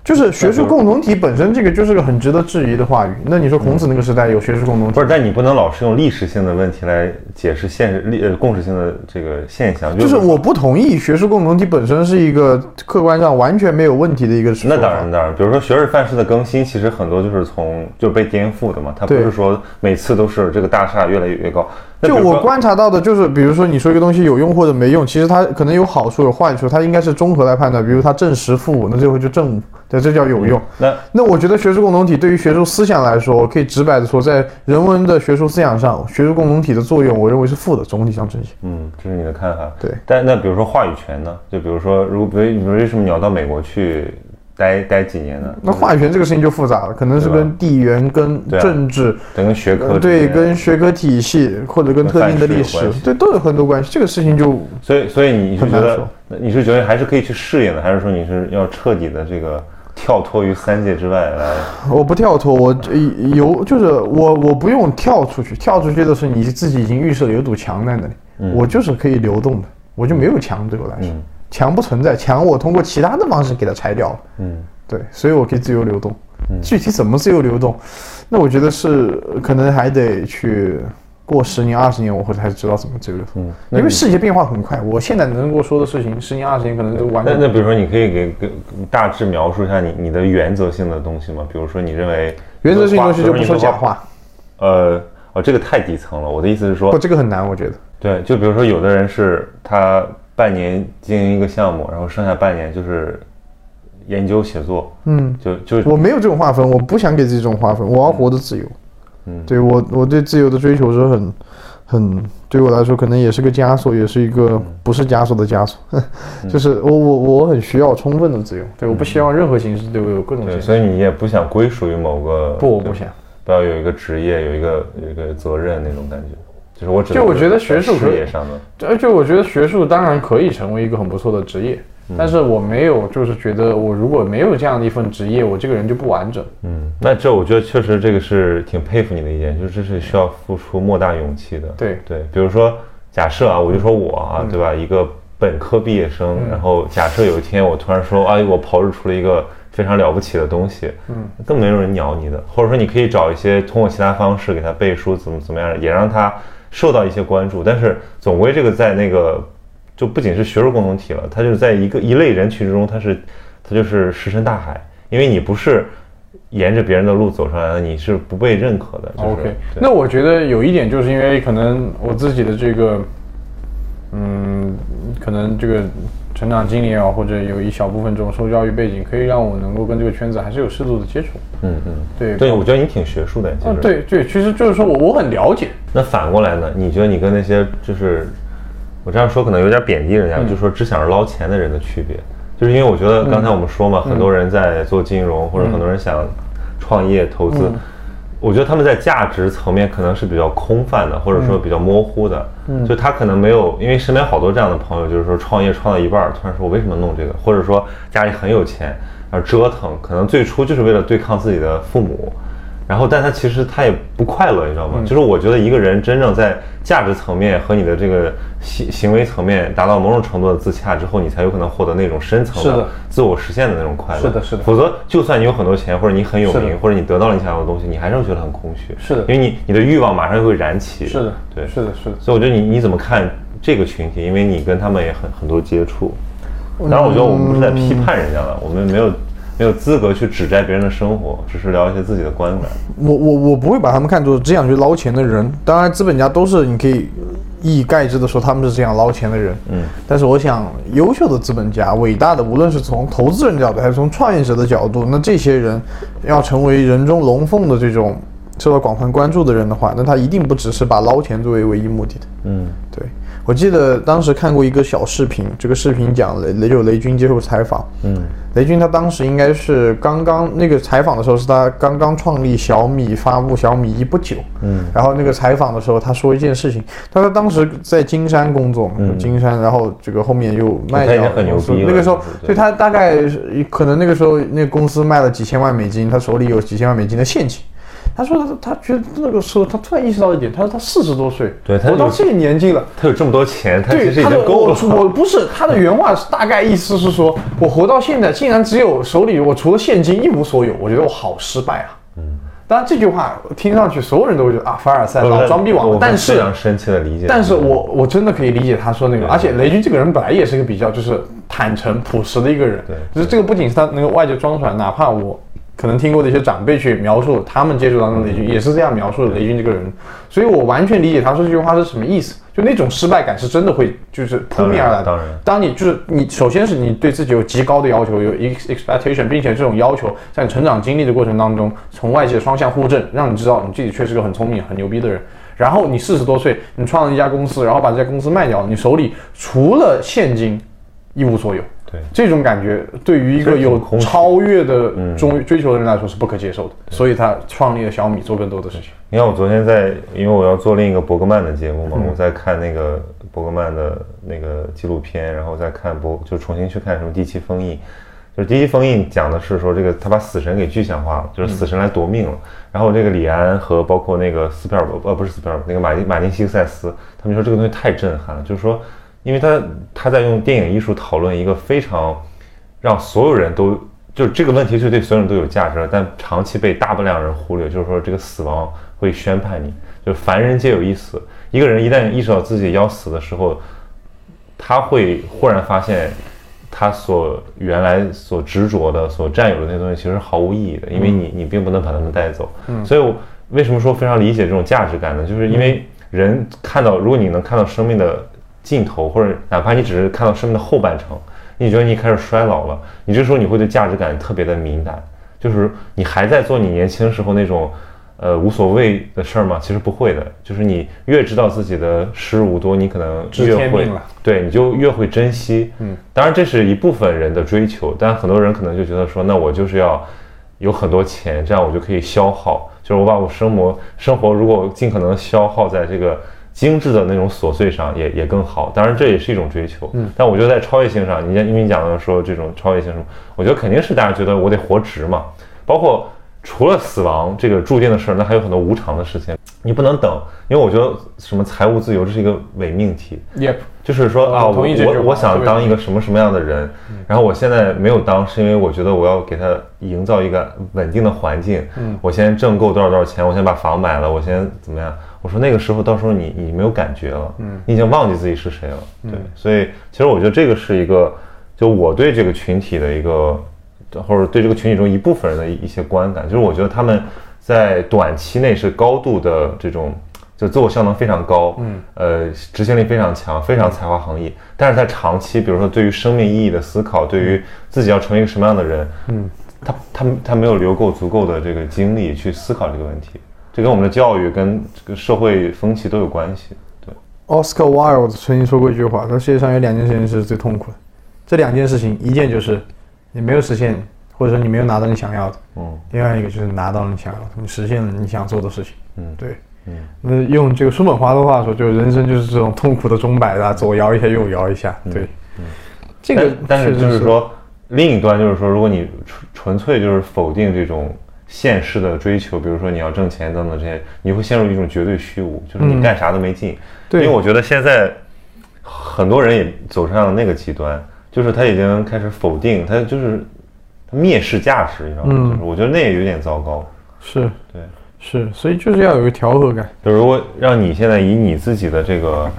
就是学术共同体本身这个就是个很值得质疑的话语。那你说孔子那个时代有学术共同体不？是，但你不能老是用历史性的问题来解释现实历呃共识性的这个现象。就是我不同意学术共同体本身是一个客观上完全没有问题的一个。那当然，当然，比如说学而范式的更新，其实很多就是从就被颠覆的嘛，它不是说每次都是这个大厦越来越越高。就我观察到的，就是比如说你说一个东西有用或者没用，其实它可能有好处有坏处，它应该是综合来判断。比如它正十负五，那最后就正五，对，这叫有用。那那我觉得学术共同体对于学术思想来说，我可以直白的说，在人文的学术思想上，学术共同体的作用，我认为是负的，总体上呈现。嗯，这是你的看法。对但那比如说话语权呢？就比如说，如果比如为什么你要到美国去待待几年呢？那话语权这个事情就复杂了，可能是跟地缘、跟政治，对，跟学科呃对，跟学科体系或者跟跟特定的历史，对，都有很多关系。这个事情就所以，所以你是觉得你是觉得还是可以去适应的，还是说你是要彻底的这个跳脱于三界之外来？我不跳脱，我呃有就是我我不用跳出去，跳出去的是你自己已经预设有堵墙在那里，我就是可以流动的，我就没有墙对我来说，嗯墙不存在，墙我通过其他的方式给它拆掉了，嗯对，所以我可以自由流动。具体怎么自由流动，那我觉得是呃可能还得去过十年、二十年，我会才知道怎么自由流动。嗯，因为世界变化很快，我现在能够说的事情，十年、二十年可能都完全那那比如说，你可以给给大致描述一下你你的原则性的东西吗？比如说，你认为原则性东西就不说假话，呃，哦，这个太底层了。我的意思是说不，，这个很难，我觉得。对，就比如说有的人是他半年经营一个项目，然后剩下半年就是研究写作，嗯，就就我没有这种划分，我不想给自己这种划分，我要活得自由。嗯对我我对自由的追求是很很对我来说可能也是个枷锁，也是一个不是枷锁的枷锁，就是我我我很需要充分的自由，对，我不希望任何形式对我有各种对，限制。所以你也不想归属于某个不，我不想。不要有一个职业，有一个有一个责任那种感觉。就是我只就我觉得学术事可以业上的，这就我觉得学术当然可以成为一个很不错的职业，嗯但是我没有就是觉得我如果没有这样的一份职业，我这个人就不完整。嗯，那这我觉得确实这个是挺佩服你的一点，就是这是需要付出莫大勇气的。对。对，比如说假设啊，我就说我啊，对吧，一个本科毕业生，然后假设有一天我突然说，哎，我炮制出了一个非常了不起的东西，嗯，更没有人鸟你的，或者说你可以找一些通过其他方式给他背书，怎么怎么样，也让他受到一些关注，但是总归这个在那个就不仅是学术共同体了，它就是在一个一类人群之中，它是它就是石沉大海，因为你不是沿着别人的路走上来的，你是不被认可的。就是 OK，那我觉得有一点就是因为可能我自己的这个，嗯，可能这个成长经历啊，或者有一小部分这种受教育背景，可以让我能够跟这个圈子还是有适度的接触。嗯嗯，对对，我觉得你挺学术的。嗯，对对，其实就是说我我很了解，那反过来呢？你觉得你跟那些就是我这样说可能有点贬低人家，嗯。就说只想着捞钱的人的区别，就是因为我觉得刚才我们说嗯。嘛，很多人在做金融，或者很多人想创业投资。嗯。我觉得他们在价值层面可能是比较空泛的，或者说比较模糊的。嗯，就他可能没有，因为身边好多这样的朋友，就是说创业创到一半，突然说我为什么弄这个，或者说家里很有钱，然后折腾，可能最初就是为了对抗自己的父母，然后但他其实他也不快乐，你知道吗？就是我觉得一个人真正在价值层面和你的这个行行为层面达到某种程度的自洽之后，你才有可能获得那种深层的自我实现的那种快乐。是的是的否则，就算你有很多钱，或者你很有名，或者你得到了你想要的东西，你还是会觉得很空虚。是的因为你你的欲望马上就会燃起。是的，对，是的，是的。所以我觉得你你怎么看这个群体？因为你跟他们也很很多接触。当然，我觉得我们不是在批判人家了，我们没有没有资格去指摘别人的生活，只是聊一些自己的观感。我我我不会把他们看作只想去捞钱的人，当然资本家都是你可以一以概之的说他们是这样捞钱的人，嗯，但是我想优秀的资本家、伟大的，无论是从投资人角度还是从创业者的角度，那这些人要成为人中龙凤的这种受到广泛关注的人的话，那他一定不只是把捞钱作为唯一目的的。嗯。对，我记得当时看过一个小视频，这个视频讲雷雷就雷军接受采访，嗯雷军他当时应该是刚刚那个采访的时候，是他刚刚创立小米、发布小米一不久。嗯然后那个采访的时候，他说一件事情，他说当时在金山工作嘛，金山，然后这个后面又卖掉公司逼那个时候所以他大概可能那个时候那个公司卖了几千万美金，他手里有几千万美金的现金。他说他他觉得那个时候他突然意识到一点，他说他四十多岁，对我到这个年纪了，他有这么多钱，他对其实已经够了。我我不是他的原话是大概意思是说，我活到现在竟然只有手里我除了现金一无所有，我觉得我好失败啊。嗯，当然这句话听上去所有人都会觉得啊凡尔赛老装逼王，但是非是常深切的理解。但是我我真的可以理解他说那个，而且雷军这个人本来也是一个比较就是坦诚朴实的一个人，对就是这个不仅是他那个外界装出来，哪怕我可能听过的一些长辈去描述他们接触当中的雷军，也是这样描述雷军这个人，所以我完全理解他说这句话是什么意思，就那种失败感是真的会就是扑面而来的。当然当你就是你首先是你对自己有极高的要求，有 ex expectation，并且这种要求在你成长经历的过程当中，从外界双向互证，让你知道你自己确实是个很聪明、很牛逼的人。然后你四十多岁，你创了一家公司，然后把这家公司卖掉，你手里除了现金一无所有。这种感觉对于一个有超越的追追求的人来说是不可接受的，所以他创立了小米，做更多的事情。你看我昨天在，因为我要做另一个伯格曼的节目嘛，我在看那个伯格曼的那个纪录片，然后再看伯就重新去看什么《第七封印》，就是《第七封印》讲的是说这个他把死神给具象化了，就是死神来夺命了。然后这个李安和包括那个斯皮尔伯呃不是斯皮尔伯那个马丁马丁西克塞斯，他们说这个东西太震撼了，就是说，因为他他在用电影艺术讨论一个非常让所有人都就是这个问题是对所有人都有价值的，但长期被大不量人忽略，就是说这个死亡会宣判你，就是凡人皆有一死。一个人一旦意识到自己要死的时候，他会忽然发现，他所原来所执着的、所占有的那些东西，其实是毫无意义的，因为你你并不能把他们带走。嗯所以我为什么说非常理解这种价值感呢？就是因为人看到，如果你能看到生命的尽头，或者哪怕你只是看到生命的后半程，你觉得你开始衰老了，你这时候你会对价值感特别的敏感，就是你还在做你年轻时候那种。呃，无所谓的事儿吗？其实不会的，就是你越知道自己的时日无多，你可能越会，对，你就越会珍惜。嗯，当然这是一部分人的追求，但很多人可能就觉得说，那我就是要有很多钱，这样我就可以消耗，就是我把我生活生活如果尽可能消耗在这个精致的那种琐碎上，也也更好。当然这也是一种追求。嗯，但我觉得在超越性上，你像因为你讲的说这种超越性什么，我觉得肯定是大家觉得我得活值嘛，包括。除了死亡这个注定的事儿，那还有很多无常的事情，你不能等，因为我觉得什么财务自由这是一个伪命题，Yep，就是说啊，我我我我想当一个什么什么样的人，然后我现在没有当，是因为我觉得我要给他营造一个稳定的环境，嗯，我先挣够多少多少钱，我先把房买了，我先怎么样？我说那个时候到时候你你没有感觉了，嗯，你已经忘记自己是谁了，对，所以其实我觉得这个是一个，就我对这个群体的一个。或者对这个群体中一部分人的一一些观感，就是我觉得他们在短期内是高度的这种就自我效能非常高，嗯，呃，执行力非常强，非常才华横溢。但是在长期，比如说对于生命意义的思考，对于自己要成为一个什么样的人，嗯，他他他没有留够足够的这个精力去思考这个问题。这跟我们的教育跟这个社会风气都有关系。对，Oscar Wilde 曾经说过一句话，他世界上有两件事情是最痛苦的，这两件事情，一件就是你没有实现，或者说你没有拿到你想要的，嗯，另外一个就是拿到了你想要的，你实现了你想做的事情，嗯对，嗯，那用这个叔本华的话说，就人生就是这种痛苦的钟摆啊，左摇一下右摇一下，对，嗯这个但但是就是说，另一端就是说，如果你纯纯粹就是否定这种现实的追求，比如说你要挣钱等等这些，你会陷入一种绝对虚无，就是你干啥都没劲。嗯对因为我觉得现在很多人也走上了那个极端，就是他已经开始否定，他就是他蔑视价值，你知道吗？嗯就是我觉得那也有点糟糕。是对，是，所以就是要有一个调和感，就如果让你现在以你自己的这个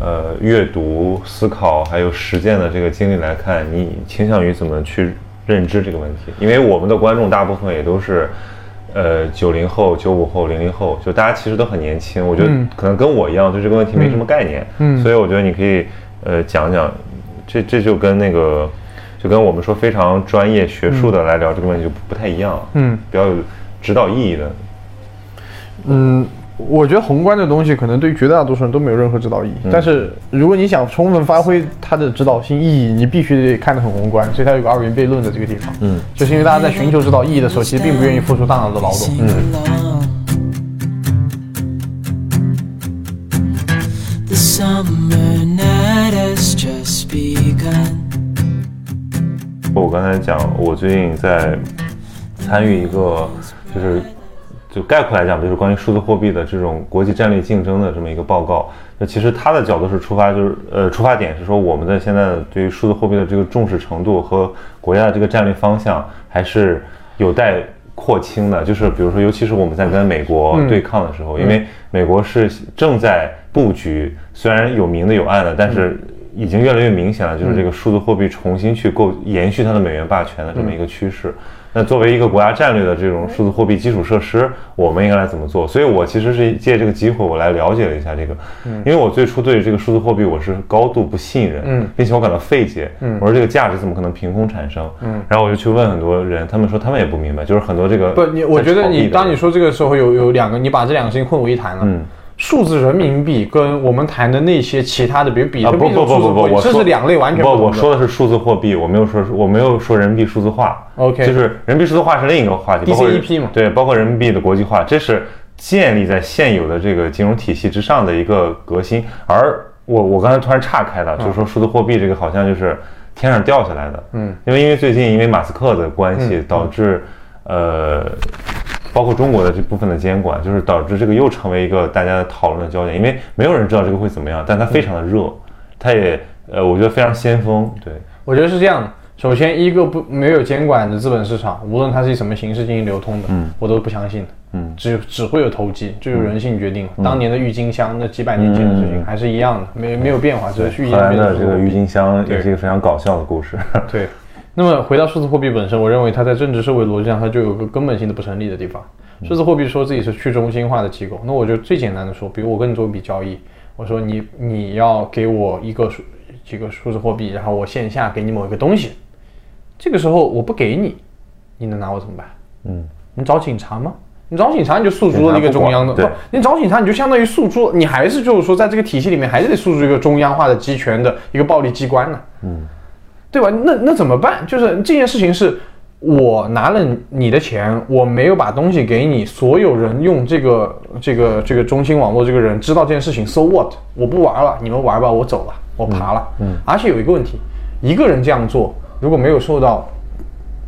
呃阅读、思考还有实践的这个经历来看，你倾向于怎么去认知这个问题？因为我们的观众大部分也都是呃九零后、九五后、零零后，就大家其实都很年轻，我觉得嗯。可能跟我一样对这个问题没什么概念，嗯。所以我觉得你可以呃讲讲，这这就跟那个。就跟我们说非常专业学术的来聊这个问题就不不太一样，嗯，比较有指导意义的，嗯，我觉得宏观的东西可能对于绝大多数人都没有任何指导意义，但是如果你想充分发挥它的指导性意义，你必须得看得很宏观，所以它有个二元悖论的这个地方。嗯，就是因为大家在寻求指导意义的时候，其实并不愿意付出大脑的劳动。Sing along. The summer night has just begun. 我刚才讲，我最近在参与一个，就是就概括来讲，就是关于数字货币的这种国际战略竞争的这么一个报告。那其实它的角度是出发，就是呃，出发点是说我们的现在对于数字货币的这个重视程度和国家的这个战略方向还是有待扩清的。就是比如说，尤其是我们在跟美国对抗的时候，因为美国是正在布局，虽然有明的有暗的，但是已经越来越明显了，就是这个数字货币重新去构延续它的美元霸权的这么一个趋势。那作为一个国家战略的这种数字货币基础设施，我们应该来怎么做？所以我其实是借这个机会，我来了解了一下这个，因为我最初对这个数字货币我是高度不信任，嗯并且我感到费解，嗯，我说这个价值怎么可能凭空产生？嗯，然后我就去问很多人，他们说他们也不明白，就是很多这个不，你我觉得你当你说这个时候有有两个，你把这两个事情混为一谈了。嗯，数字人民币跟我们谈的那些其他的，比如比啊不特币这不不不不，种数字货币，我说这是两类完全不，同的。我说的是数字货币，我没有说我没有说人民币数字化。OK 就是人民币数字化是另一个话题，包括 DCEP 嘛对，包括人民币的国际化，这是建立在现有的这个金融体系之上的一个革新。而我我刚才突然岔开了，就是说数字货币这个好像就是天上掉下来的，嗯，因为因为最近因为马斯克的关系，导致呃。包括中国的这部分的监管，就是导致这个又成为一个大家讨论的焦点，因为没有人知道这个会怎么样，但它非常的热，它也呃，我觉得非常先锋，对，我觉得是这样的。首先，一个不没有监管的资本市场，无论它是以什么形式进行流通的，嗯我都不相信的。嗯只只会有投机，就由人性决定。当年的郁金香，那几百年前的事情还是一样的，没没有变化，只是郁金荷兰变成的这个郁金香也是一个非常搞笑的故事。对，那么回到数字货币本身，我认为它在政治社会逻辑上，它就有个根本性的不成立的地方。数字货币说自己是去中心化的机构，那我就最简单的说，比如我跟你做一笔交易，我说你你要给我一个数几个数字货币，然后我线下给你某一个东西，这个时候我不给你，你能拿我怎么办？嗯，你找警察吗？你找警察你就诉诸了一个中央的，不，你找警察你就相当于诉诸，你还是就是说在这个体系里面还是得诉诸一个中央化的集权的一个暴力机关呢、嗯，对吧？那那怎么办？就是这件事情是我拿了你的钱，我没有把东西给你，所有人用这个这个这个中心网络这个人知道这件事情，so what？我不玩了，你们玩吧，我走了，我爬了。嗯，而且有一个问题，一个人这样做如果没有受到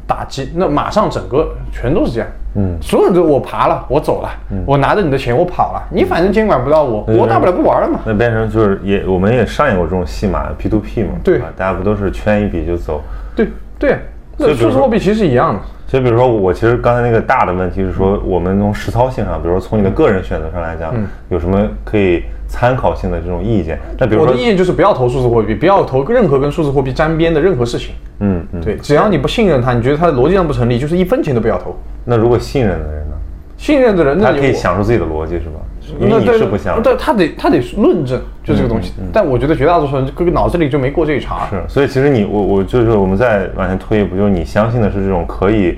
打击，那马上整个全都是这样。嗯所有人都我爬了，我走了，我拿着你的钱我跑了，你反正监管不到我，嗯我大不了不玩了嘛。那变成就是也我们也上演过这种戏码，P to P 嘛，对吧？大家不都是圈一笔就走？对对，那数字货币其实是一样的。所以比如说我其实刚才那个大的问题是说，我们从实操性上，比如说从你的个人选择上来讲，有什么可以参考性的这种意见？那比如说我的意，见就是不要投数字货币，不要投任何跟数字货币沾边的任何事情。嗯嗯，对，只要你不信任他，你觉得他的逻辑上不成立，就是一分钱都不要投。那如果信任的人呢？信任的人，那他可以我想出自己的逻辑是吧？因为你是不相信。对他得他得论证，就这个东西。但我觉得绝大多数人这个脑子里就没过这一茬。是，所以其实你我我就是我们再往前推一步，就是你相信的是这种可以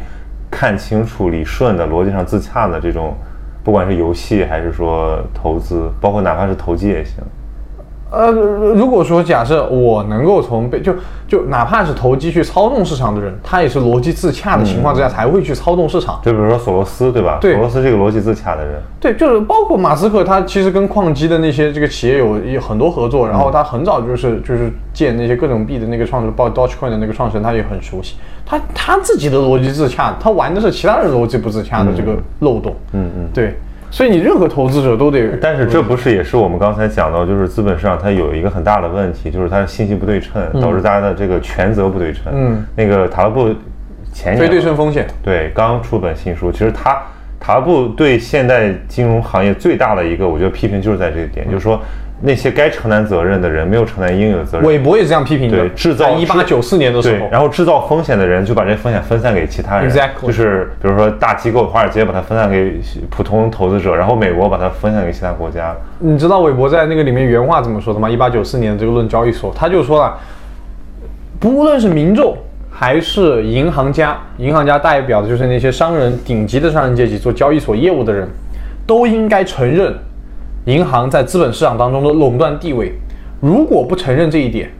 看清楚、理顺的、逻辑上自洽的这种，不管是游戏还是说投资，包括哪怕是投机也行。呃，如果说假设我能够从被就就哪怕是投机去操纵市场的人，他也是逻辑自洽的情况之下才会去操纵市场。就比如说索罗斯，对吧？对索罗斯这个逻辑自洽的人，对，就是包括马斯克，他其实跟矿机的那些这个企业有有很多合作，然后他很早就是就是建那些各种币的那个创始人，包括 Dogecoin 的那个创始人，他也很熟悉。他他自己的逻辑自洽，他玩的是其他人逻辑不自洽的这个漏洞。嗯嗯。对，所以你任何投资者都得，但是这不是也是我们刚才讲到，就是资本市场它有一个很大的问题，就是它的信息不对称，导致大家的这个权责不对称。嗯，那个塔勒布前年非对称风险。对，刚出本新书，其实他塔勒布对现代金融行业最大的一个，我觉得批评就是在这一点，就是说那些该承担责任的人没有承担应有的责任。韦伯也是这样批评的，对制造一八九四年的时候，，然后制造风险的人就把这些风险分散给其他人 Exactly 就是比如说大机构华尔街把它分散给普通投资者，然后美国把它分散给其他国家。你知道韦伯在那个里面原话怎么说的吗？一八九四年这个论交易所，他就说了，不论是民众还是银行家，银行家代表的就是那些商人，顶级的商人阶级做交易所业务的人，都应该承认银行在资本市场当中的垄断地位。如果不承认这一点，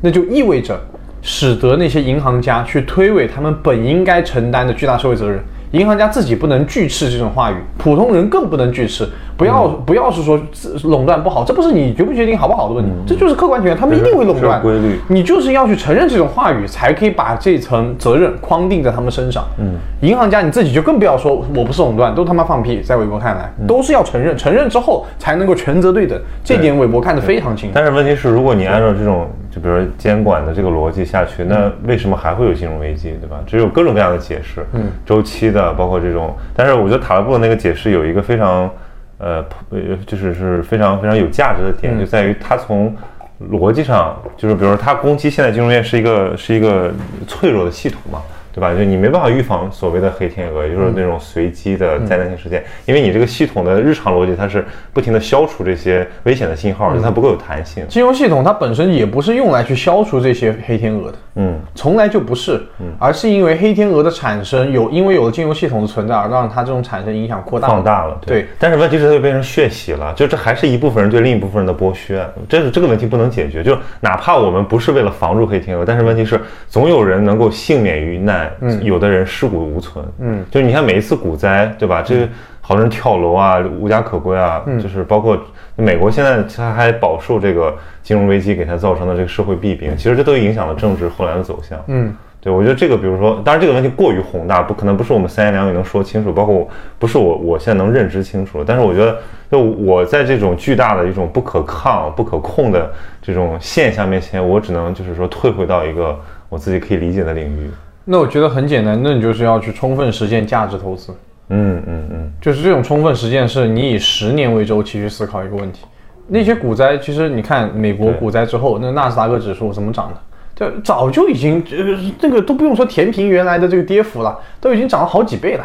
那就意味着使得那些银行家去推诿他们本应该承担的巨大社会责任。银行家自己不能拒斥这种话语，普通人更不能拒斥。不要、不要是说垄断不好，这不是你决不决定好不好的问题，这就是客观条件，他们一定会垄断。规律你就是要去承认这种话语，才可以把这层责任框定在他们身上。嗯，银行家你自己就更不要说我不是垄断，都他妈放屁。在韦伯看来，都是要承认，承认之后才能够权责对等。这点韦伯看得非常清楚。但是问题是，如果你按照这种就比如说监管的这个逻辑下去，那为什么还会有金融危机，对吧？只有各种各样的解释，嗯，周期的，包括这种。但是我觉得塔勒布的那个解释有一个非常，呃，呃，就是是非常非常有价值的点，就在于他从逻辑上，就是比如说他攻击现在金融业是一个是一个脆弱的系统嘛。对吧？就你没办法预防所谓的黑天鹅，也就是那种随机的灾难性事件，因为你这个系统的日常逻辑它是不停的消除这些危险的信号，就它不够有弹性。金融系统它本身也不是用来去消除这些黑天鹅的，嗯，从来就不是，嗯。而是因为黑天鹅的产生有因为有了金融系统的存在，而让它这种产生影响扩大放大了，对，但是问题是它就变成血洗了，就这还是一部分人对另一部分人的剥削，这是这个问题不能解决。就哪怕我们不是为了防住黑天鹅，但是问题是总有人能够幸免于难，有的人尸骨无存，嗯，就你看每一次股灾，对吧？这好多人跳楼啊，无家可归啊，就是包括美国现在它还饱受这个金融危机给它造成的这个社会弊病，其实这都影响了政治后来的走向，嗯。对，我觉得这个，比如说，当然这个问题过于宏大，不可能不是我们三言两语能说清楚，包括不是我我现在能认知清楚。但是我觉得，就我在这种巨大的一种不可抗、不可控的这种现象面前，我只能就是说退回到一个我自己可以理解的领域。那我觉得很简单，那你就是要去充分实践价值投资，嗯嗯嗯，就是这种充分实践是你以十年为周期去思考一个问题。那些股灾，其实你看美国股灾之后，那纳斯达克指数怎么涨的？就早就已经这个这个都不用说填平原来的这个跌幅了，都已经涨了好几倍了。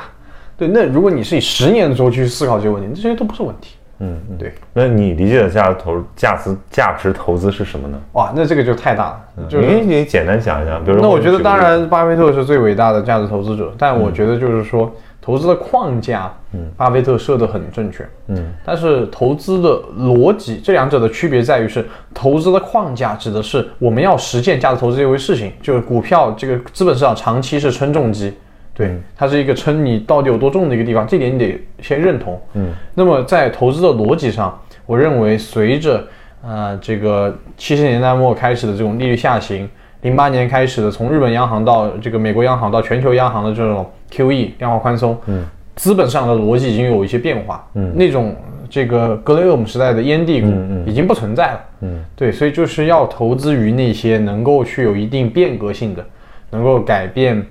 对，那如果你是以十年的周期去思考这个问题，这些都不是问题。嗯嗯，对。那你理解的价值投价值价值投资是什么呢？哇，那这个就太大了。就你你简单讲一讲，比如说，那我觉得当然，巴菲特是最伟大的价值投资者，但我觉得就是说。投资的框架，嗯，巴菲特设得很正确，嗯，但是投资的逻辑，这两者的区别在于是，投资的框架指的是我们要实践价值投资这回事情，就是股票这个资本市场长期是称重机，对，它是一个称你到底有多重的一个地方，这点你得先认同，嗯，那么在投资的逻辑上，我认为随着呃这个七十年代末开始的这种利率下行。零八年开始的，从日本央行到这个美国央行到全球央行的这种 QE 量化宽松，嗯，资本上的逻辑已经有一些变化，嗯，那种这个格雷厄姆时代的烟蒂股已经不存在了，嗯，对，所以就是要投资于那些能够去有一定变革性的，能够改变。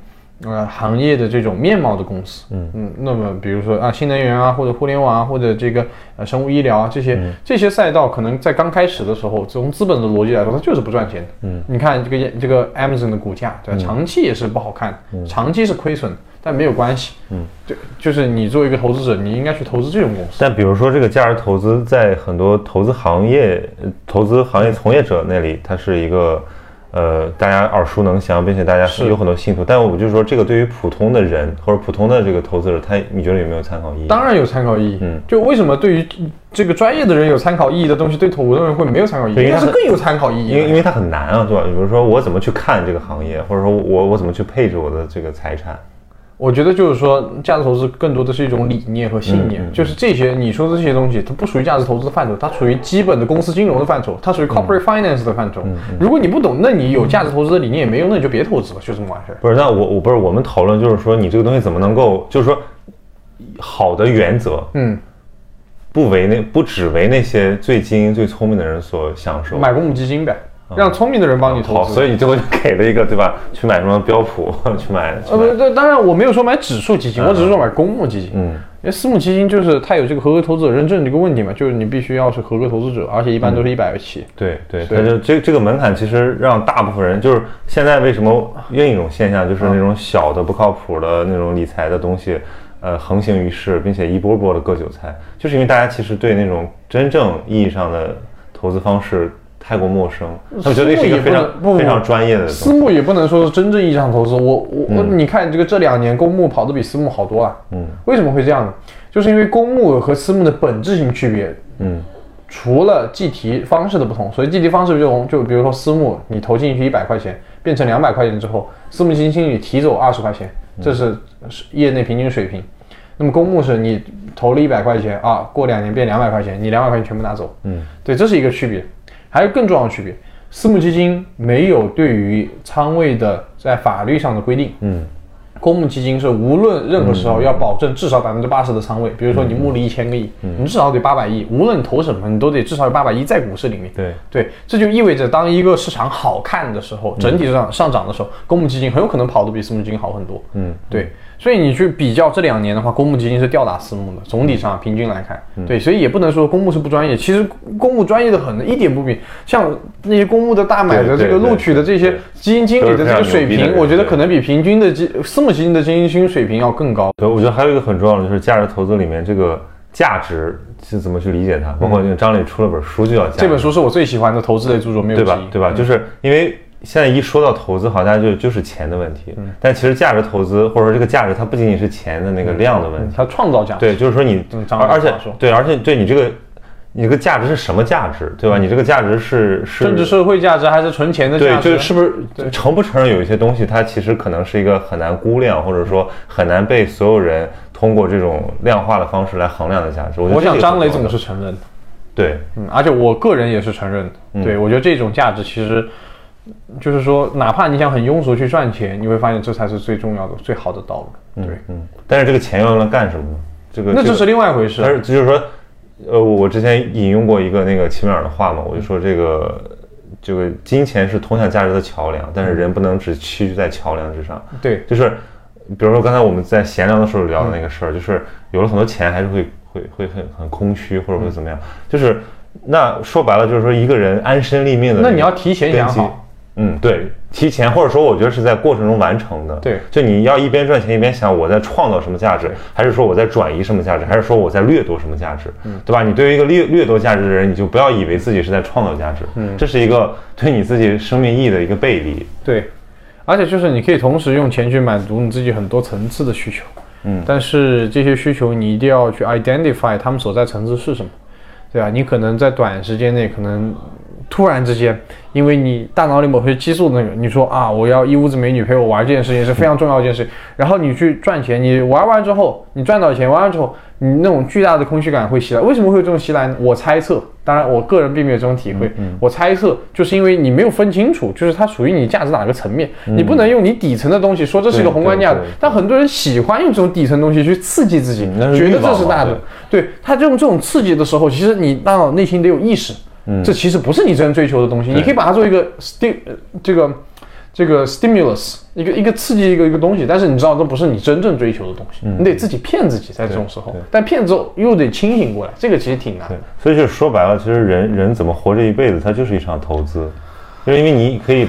呃，行业的这种面貌的公司，嗯嗯，那么比如说啊，新能源啊，或者互联网啊，或者这个呃生物医疗啊，这些这些赛道，可能在刚开始的时候，从资本的逻辑来说，它就是不赚钱的。嗯，你看这个这个 Amazon 的股价，对吧？长期也是不好看，长期是亏损，但没有关系。嗯，就就是你作为一个投资者，你应该去投资这种公司。但比如说这个价值投资，在很多投资行业、投资行业从业者那里，它是一个。呃，大家耳熟能详，并且大家有很多信徒，但我就是说，这个对于普通的人或者普通的这个投资者，他你觉得有没有参考意义？当然有参考意义。嗯，就为什么对于这个专业的人有参考意义的东西，对普通人会没有参考意义？应该是更有参考意义。因为因为它很难啊，对吧？比如说我怎么去看这个行业，或者说我我怎么去配置我的这个财产？我觉得就是说，价值投资更多的是一种理念和信念，就是这些你说的这些东西，它不属于价值投资的范畴，它属于基本的公司金融的范畴，它属于 corporate finance 的范畴。如果你不懂，那你有价值投资的理念也没用，那你就别投资了，就这么回事。不是，那我我不是我们讨论就是说，你这个东西怎么能够，就是说好的原则，嗯，不为那不只为那些最精英、最聪明的人所享受，买公募基金呗。让聪明的人帮你投资，好，所以你最后就给了一个对吧？去买什么标普，去买呃不对，当然我没有说买指数基金，我只是说买公募基金。嗯，因为私募基金就是它有这个合格投资者认证这个问题嘛，就是你必须要是合格投资者，而且一般都是一百起。对对，它就这这个门槛其实让大部分人就是现在为什么另一种现象就是那种小的不靠谱的那种理财的东西，呃横行于世，并且一波波的割韭菜，就是因为大家其实对那种真正意义上的投资方式。太过陌生，他们觉得是一个非常非常专业的。私募也不能说是真正意义上投资。我我我，你看这个这两年公募跑的比私募好多了。嗯，为什么会这样呢？就是因为公募和私募的本质性区别。嗯，除了计提方式的不同，所以计提方式就就比如说私募，你投进去一百块钱变成两百块钱之后，私募基金经理提走二十块钱，这是是业内平均水平。那么公募是你投了一百块钱啊，过两年变两百块钱，你两百块钱全部拿走。嗯，对，这是一个区别。还有更重要的区别，私募基金没有对于仓位的在法律上的规定，嗯，公募基金是无论任何时候要保证至少百分之八十的仓位，比如说你募了一千个亿，你至少得八百亿，无论你投什么，你都得至少有八百亿在股市里面。对对，这就意味着当一个市场好看的时候，整体上上涨的时候，公募基金很有可能跑得比私募基金好很多。嗯，对，所以你去比较这两年的话，公募基金是吊打私募的，总体上平均来看，嗯对，所以也不能说公募是不专业，其实公募专业的很，一点不比像那些公募的大买的这个录取的这些基金经理的这个水平，我觉得可能比平均的基私募基金的基金水平要更高。对，我觉得还有一个很重要的就是价值投资里面这个价值是怎么去理解它，包括那个张磊出了本书就叫价值这本书是我最喜欢的投资类著作，没有之一？对吧对吧？就是因为现在一说到投资，好像就就是钱的问题，但其实价值投资或者说这个价值，它不仅仅是钱的那个量的问题，它创造价值。对，就是说你嗯，而而且对，而且对你这个你这个价值是什么价值，对吧？你这个价值是是政治社会价值还是存钱的对，价值？就是是不是承不承认有一些东西，它其实可能是一个很难估量，或者说很难被所有人通过这种量化的方式来衡量的价值。我我想张磊总是承认的。对，嗯，而且我个人也是承认对我觉得这种价值其实，就是说，哪怕你想很庸俗去赚钱，你会发现这才是最重要的、最好的道路。对，嗯，但是这个钱要用来干什么呢？这个那这是另外一回事。但是就是说，呃，我之前引用过一个那个齐美尔的话嘛，我就说这个这个金钱是通向价值的桥梁，但是人不能只屈居在桥梁之上。对，就是比如说刚才我们在闲聊的时候聊的那个事儿，就是有了很多钱还是会会会很很空虚或者会怎么样，就是那说白了就是说一个人安身立命的，那你要提前想好。嗯，对，提前或者说我觉得是在过程中完成的。对就你要一边赚钱一边想我在创造什么价值，还是说我在转移什么价值，还是说我在掠夺什么价值，嗯对吧？你对于一个掠掠夺价值的人，你就不要以为自己是在创造价值，嗯，这是一个对你自己生命意义的一个背离。对，而且就是你可以同时用钱去满足你自己很多层次的需求，嗯但是这些需求你一定要去 identify 他们所在层次是什么，对吧？你可能在短时间内可能突然之间，因为你大脑里某些激素的那个，你说啊，我要一屋子美女陪我玩这件事情是非常重要一件事，然后你去赚钱，你玩完之后，你赚到钱，玩完之后，你那种巨大的空虚感会袭来。为什么会有这种袭来呢？我猜测，当然我个人并没有这种体会，我猜测就是因为你没有分清楚，就是它属于你价值哪个层面，你不能用你底层的东西说这是一个宏观价值但很多人喜欢用这种底层东西去刺激自己嗯，觉得这是大的。对他用这种刺激的时候，其实你大脑内心得有意识，嗯。这其实不是你真追求的东西，你可以把它做一个 sti 呃这个这个 stimulus 一个一个刺激一个一个东西，但是你知道这不是你真正追求的东西，你得自己骗自己在这种时候。但骗之后又得清醒过来，这个其实挺难。的。，所以就是说白了，其实人人怎么活这一辈子，它就是一场投资，就是因为你可以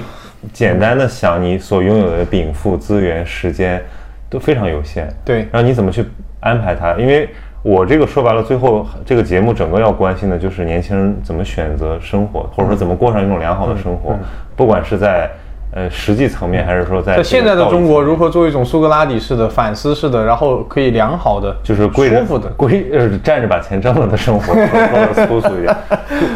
简单的想，你所拥有的禀赋、资源、时间都非常有限，对。然后你怎么去安排它？因为我这个说白了，最后这个节目整个要关心的就是年轻人怎么选择生活，或者说怎么过上一种良好的生活，不管是在呃实际层面，还是说在在现在的中国，如何何做一种苏格拉底式的、反思式的，然后可以良好的、就是舒服的，归呃站着把钱挣了的生活，说的粗俗一点，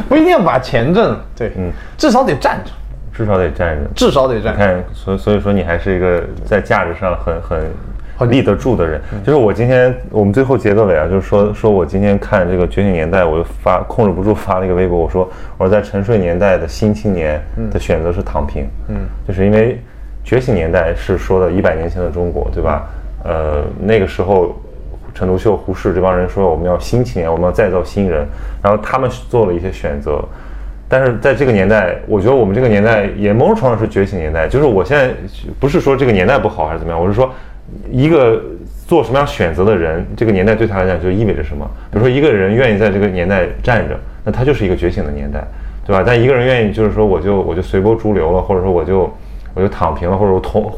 不一定要把钱挣了，对，嗯，至少得站着，至少得站着。至少得站看，所以所以说你还是一个在价值上很很很立得住的人。就是我今天我们最后结个尾啊，就是说说我今天看这个《觉醒年代》，我就发控制不住发了一个微博，我说我说在沉睡年代的新青年的选择是躺平，嗯，就是因为觉醒年代是说的一百年前的中国，对吧？呃，那个时候。陈独秀、胡适这帮人说我们要新青年，我们要再造新人，然后他们做了一些选择，但是在这个年代，我觉得我们这个年代也某种程度上是觉醒年代。就是我现在不是说这个年代不好还是怎么样，我是说一个做什么样选择的人，这个年代对他来讲就意味着什么。比如说一个人愿意在这个年代站着，那他就是一个觉醒的年代，对吧？但一个人愿意就是说我就我就随波逐流了，或者说我就我就躺平了，或者我同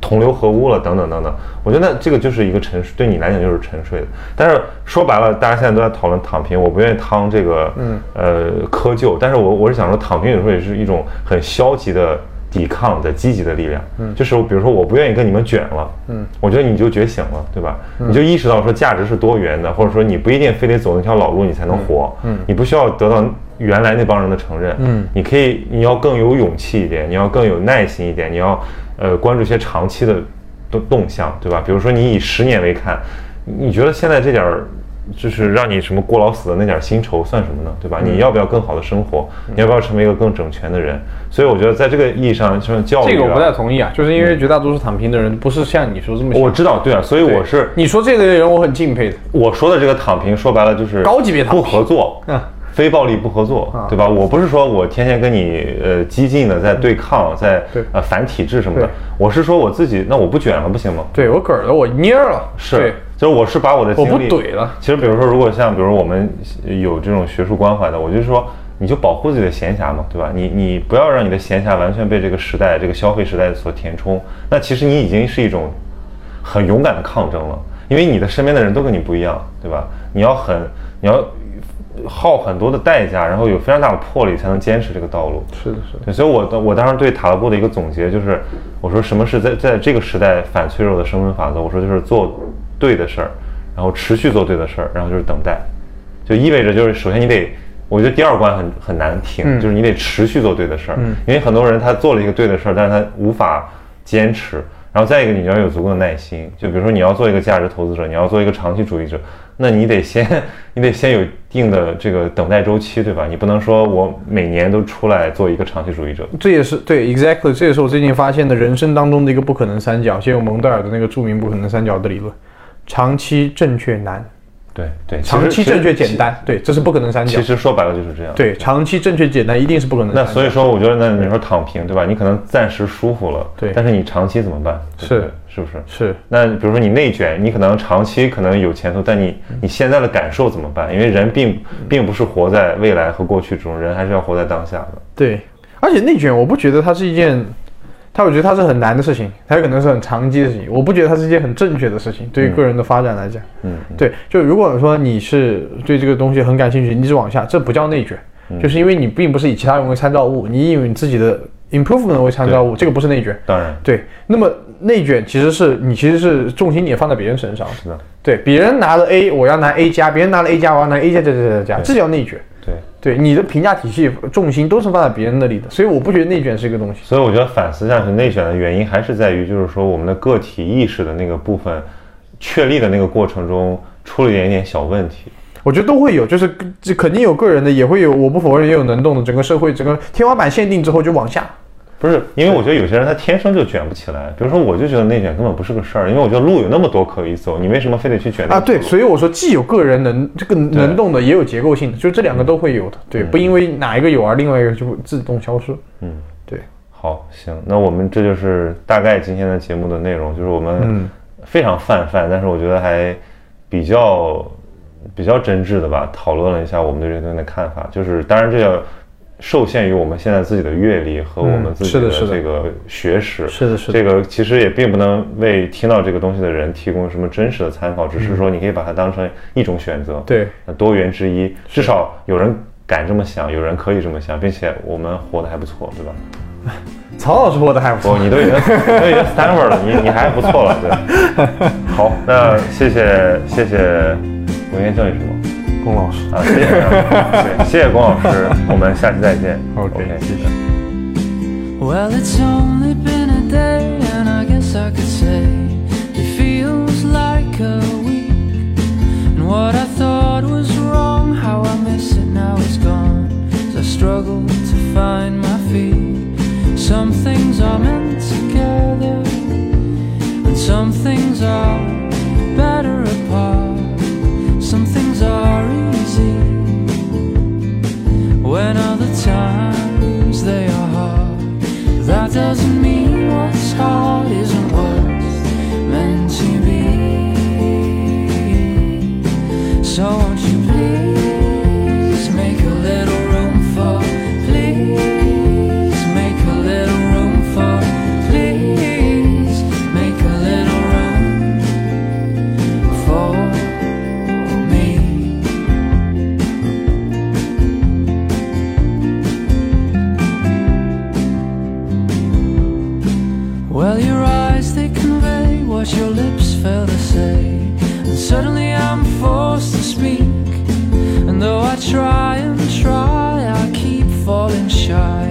同流合污了，等等等等。我觉得那这个就是一个沉睡，对你来讲就是沉睡的。但是说白了，大家现在都在讨论躺平，我不愿意趟这个嗯呃窠臼，但是我我是想说，躺平有时候也是一种很消极的。抵抗的积极的力量，嗯，就是比如说我不愿意跟你们卷了，嗯，我觉得你就觉醒了，对吧？你就意识到说价值是多元的，或者说你不一定非得走那条老路你才能活，嗯，你不需要得到原来那帮人的承认，嗯，你可以你要更有勇气一点，你要更有耐心一点，你要呃关注一些长期的动动向，对吧？比如说你以十年为看，你觉得现在这点儿就是让你什么过劳死的那点薪酬算什么呢？对吧？你要不要更好的生活？你要不要成为一个更整全的人？所以我觉得在这个意义上，像教育、啊，这个我不太同意啊，就是因为绝大多数躺平的人不是像你说这么想。我知道，对啊，所以我是你说这类人，我很敬佩的。我说的这个躺平，说白了就是高级别躺平不合作，嗯非暴力不合作，啊对吧？我不是说我天天跟你呃激进的在对抗，在对呃反体制什么的，我是说我自己，那我不卷了不行吗？对我嗝儿了，我蔫儿了，是对，就是我是把我的我不精力怼了。其实比如说，如果像比如我们有这种学术关怀的，我就说你就保护自己的闲暇嘛，对吧？你你不要让你的闲暇完全被这个时代这个消费时代所填充，那其实你已经是一种很勇敢的抗争了，因为你的身边的人都跟你不一样，对吧？你要很你要耗很多的代价，然后有非常大的魄力才能坚持这个道路。是的，是的，对，所以我的我当时对塔勒布的一个总结就是，我说什么是在在这个时代反脆弱的生存法则？我说就是做对的事儿，然后持续做对的事儿，然后就是等待，就意味着就是首先你得，我觉得第二关很很难停，嗯就是你得持续做对的事儿，因为很多人他做了一个对的事儿，但是他无法坚持。然后再一个，你要有足够的耐心。就比如说，你要做一个价值投资者，你要做一个长期主义者，那你得先，你得先有一定的这个等待周期，对吧？你不能说我每年都出来做一个长期主义者。这也是对，exactly，这也是我最近发现的人生当中的一个不可能三角，就用蒙代尔的那个著名不可能三角的理论，长期正确难，对对，长期正确简单，对，这是不可能三角其。实说白了就是这样。对，长期正确简单一定是不可能。那所以说，我觉得那你说躺平，对吧？你可能暂时舒服了，对但是你长期怎么办？是是不是？是那比如说你内卷，你可能长期可能有前途，但你你现在的感受怎么办？因为人并并不是活在未来和过去中，人还是要活在当下的。对，而且内卷，我不觉得它是一件，它我觉得它是很难的事情，它有可能是很长期的事情，我不觉得它是一件很正确的事情，对于个人的发展来讲。嗯，对，就如果说你是对这个东西很感兴趣，你一直往下，这不叫内卷，嗯。就是因为你并不是以其他人为参照物，你以你自己的 improvement 为参照物，这个不是内卷。当然。对，那么内卷其实是你其实是重心点放在别人身上，是的，对，别人拿了 A，我要拿 A 加，别人拿了 A 加，我要拿 A 加加加加加，这叫内卷。对。你的评价体系重心都是放在别人那里的，所以我不觉得内卷是一个东西。所以我觉得反思下去，内卷的原因还是在于，就是说我们的个体意识的那个部分确立的那个过程中出了一点点小问题。我觉得都会有，就是这肯定有个人的，也会有，我不否认也有能动的。整个社会整个天花板限定之后就往下。不是，因为我觉得有些人他天生就卷不起来。比如说，我就觉得内卷根本不是个事儿，因为我觉得路有那么多可以走，你为什么非得去卷啊，对，所以我说既有个人能这个能动的，也有结构性的，就这两个都会有的。对，不因为哪一个有而另外一个就会自动消失。嗯，对，好，行，那我们这就是大概今天的节目的内容，就是我们嗯非常泛泛，但是我觉得还比较比较真挚的吧，讨论了一下我们对这个东西的看法。就是当然这要受限于我们现在自己的阅历和我们自己的这个学识。是的是的这个其实也并不能为听到这个东西的人提供什么真实的参考，只是说你可以把它当成一种选择。对，那多元之一，至少有人敢这么想，有人可以这么想，并且我们活得还不错，对吧？曹老师活得还不不，错。你都已经你 都已经 Stanford 了，你你还不错了，对。好，那谢谢谢谢，我应该叫你什么？龚老师啊，谢谢，对，谢谢龚老师，我们下期再见。 ，OK，谢谢。 Well, it's only been a day, and I guess I could say it feels like a week. And what I thought was wrong, how I miss it now it's gone. As I struggle to find my feet. Some things are meant together, and some things are better When other times they are hard. That doesn't mean what's hard isn't what's meant to be. So won't forced to speak. And though I try and try, I keep falling shy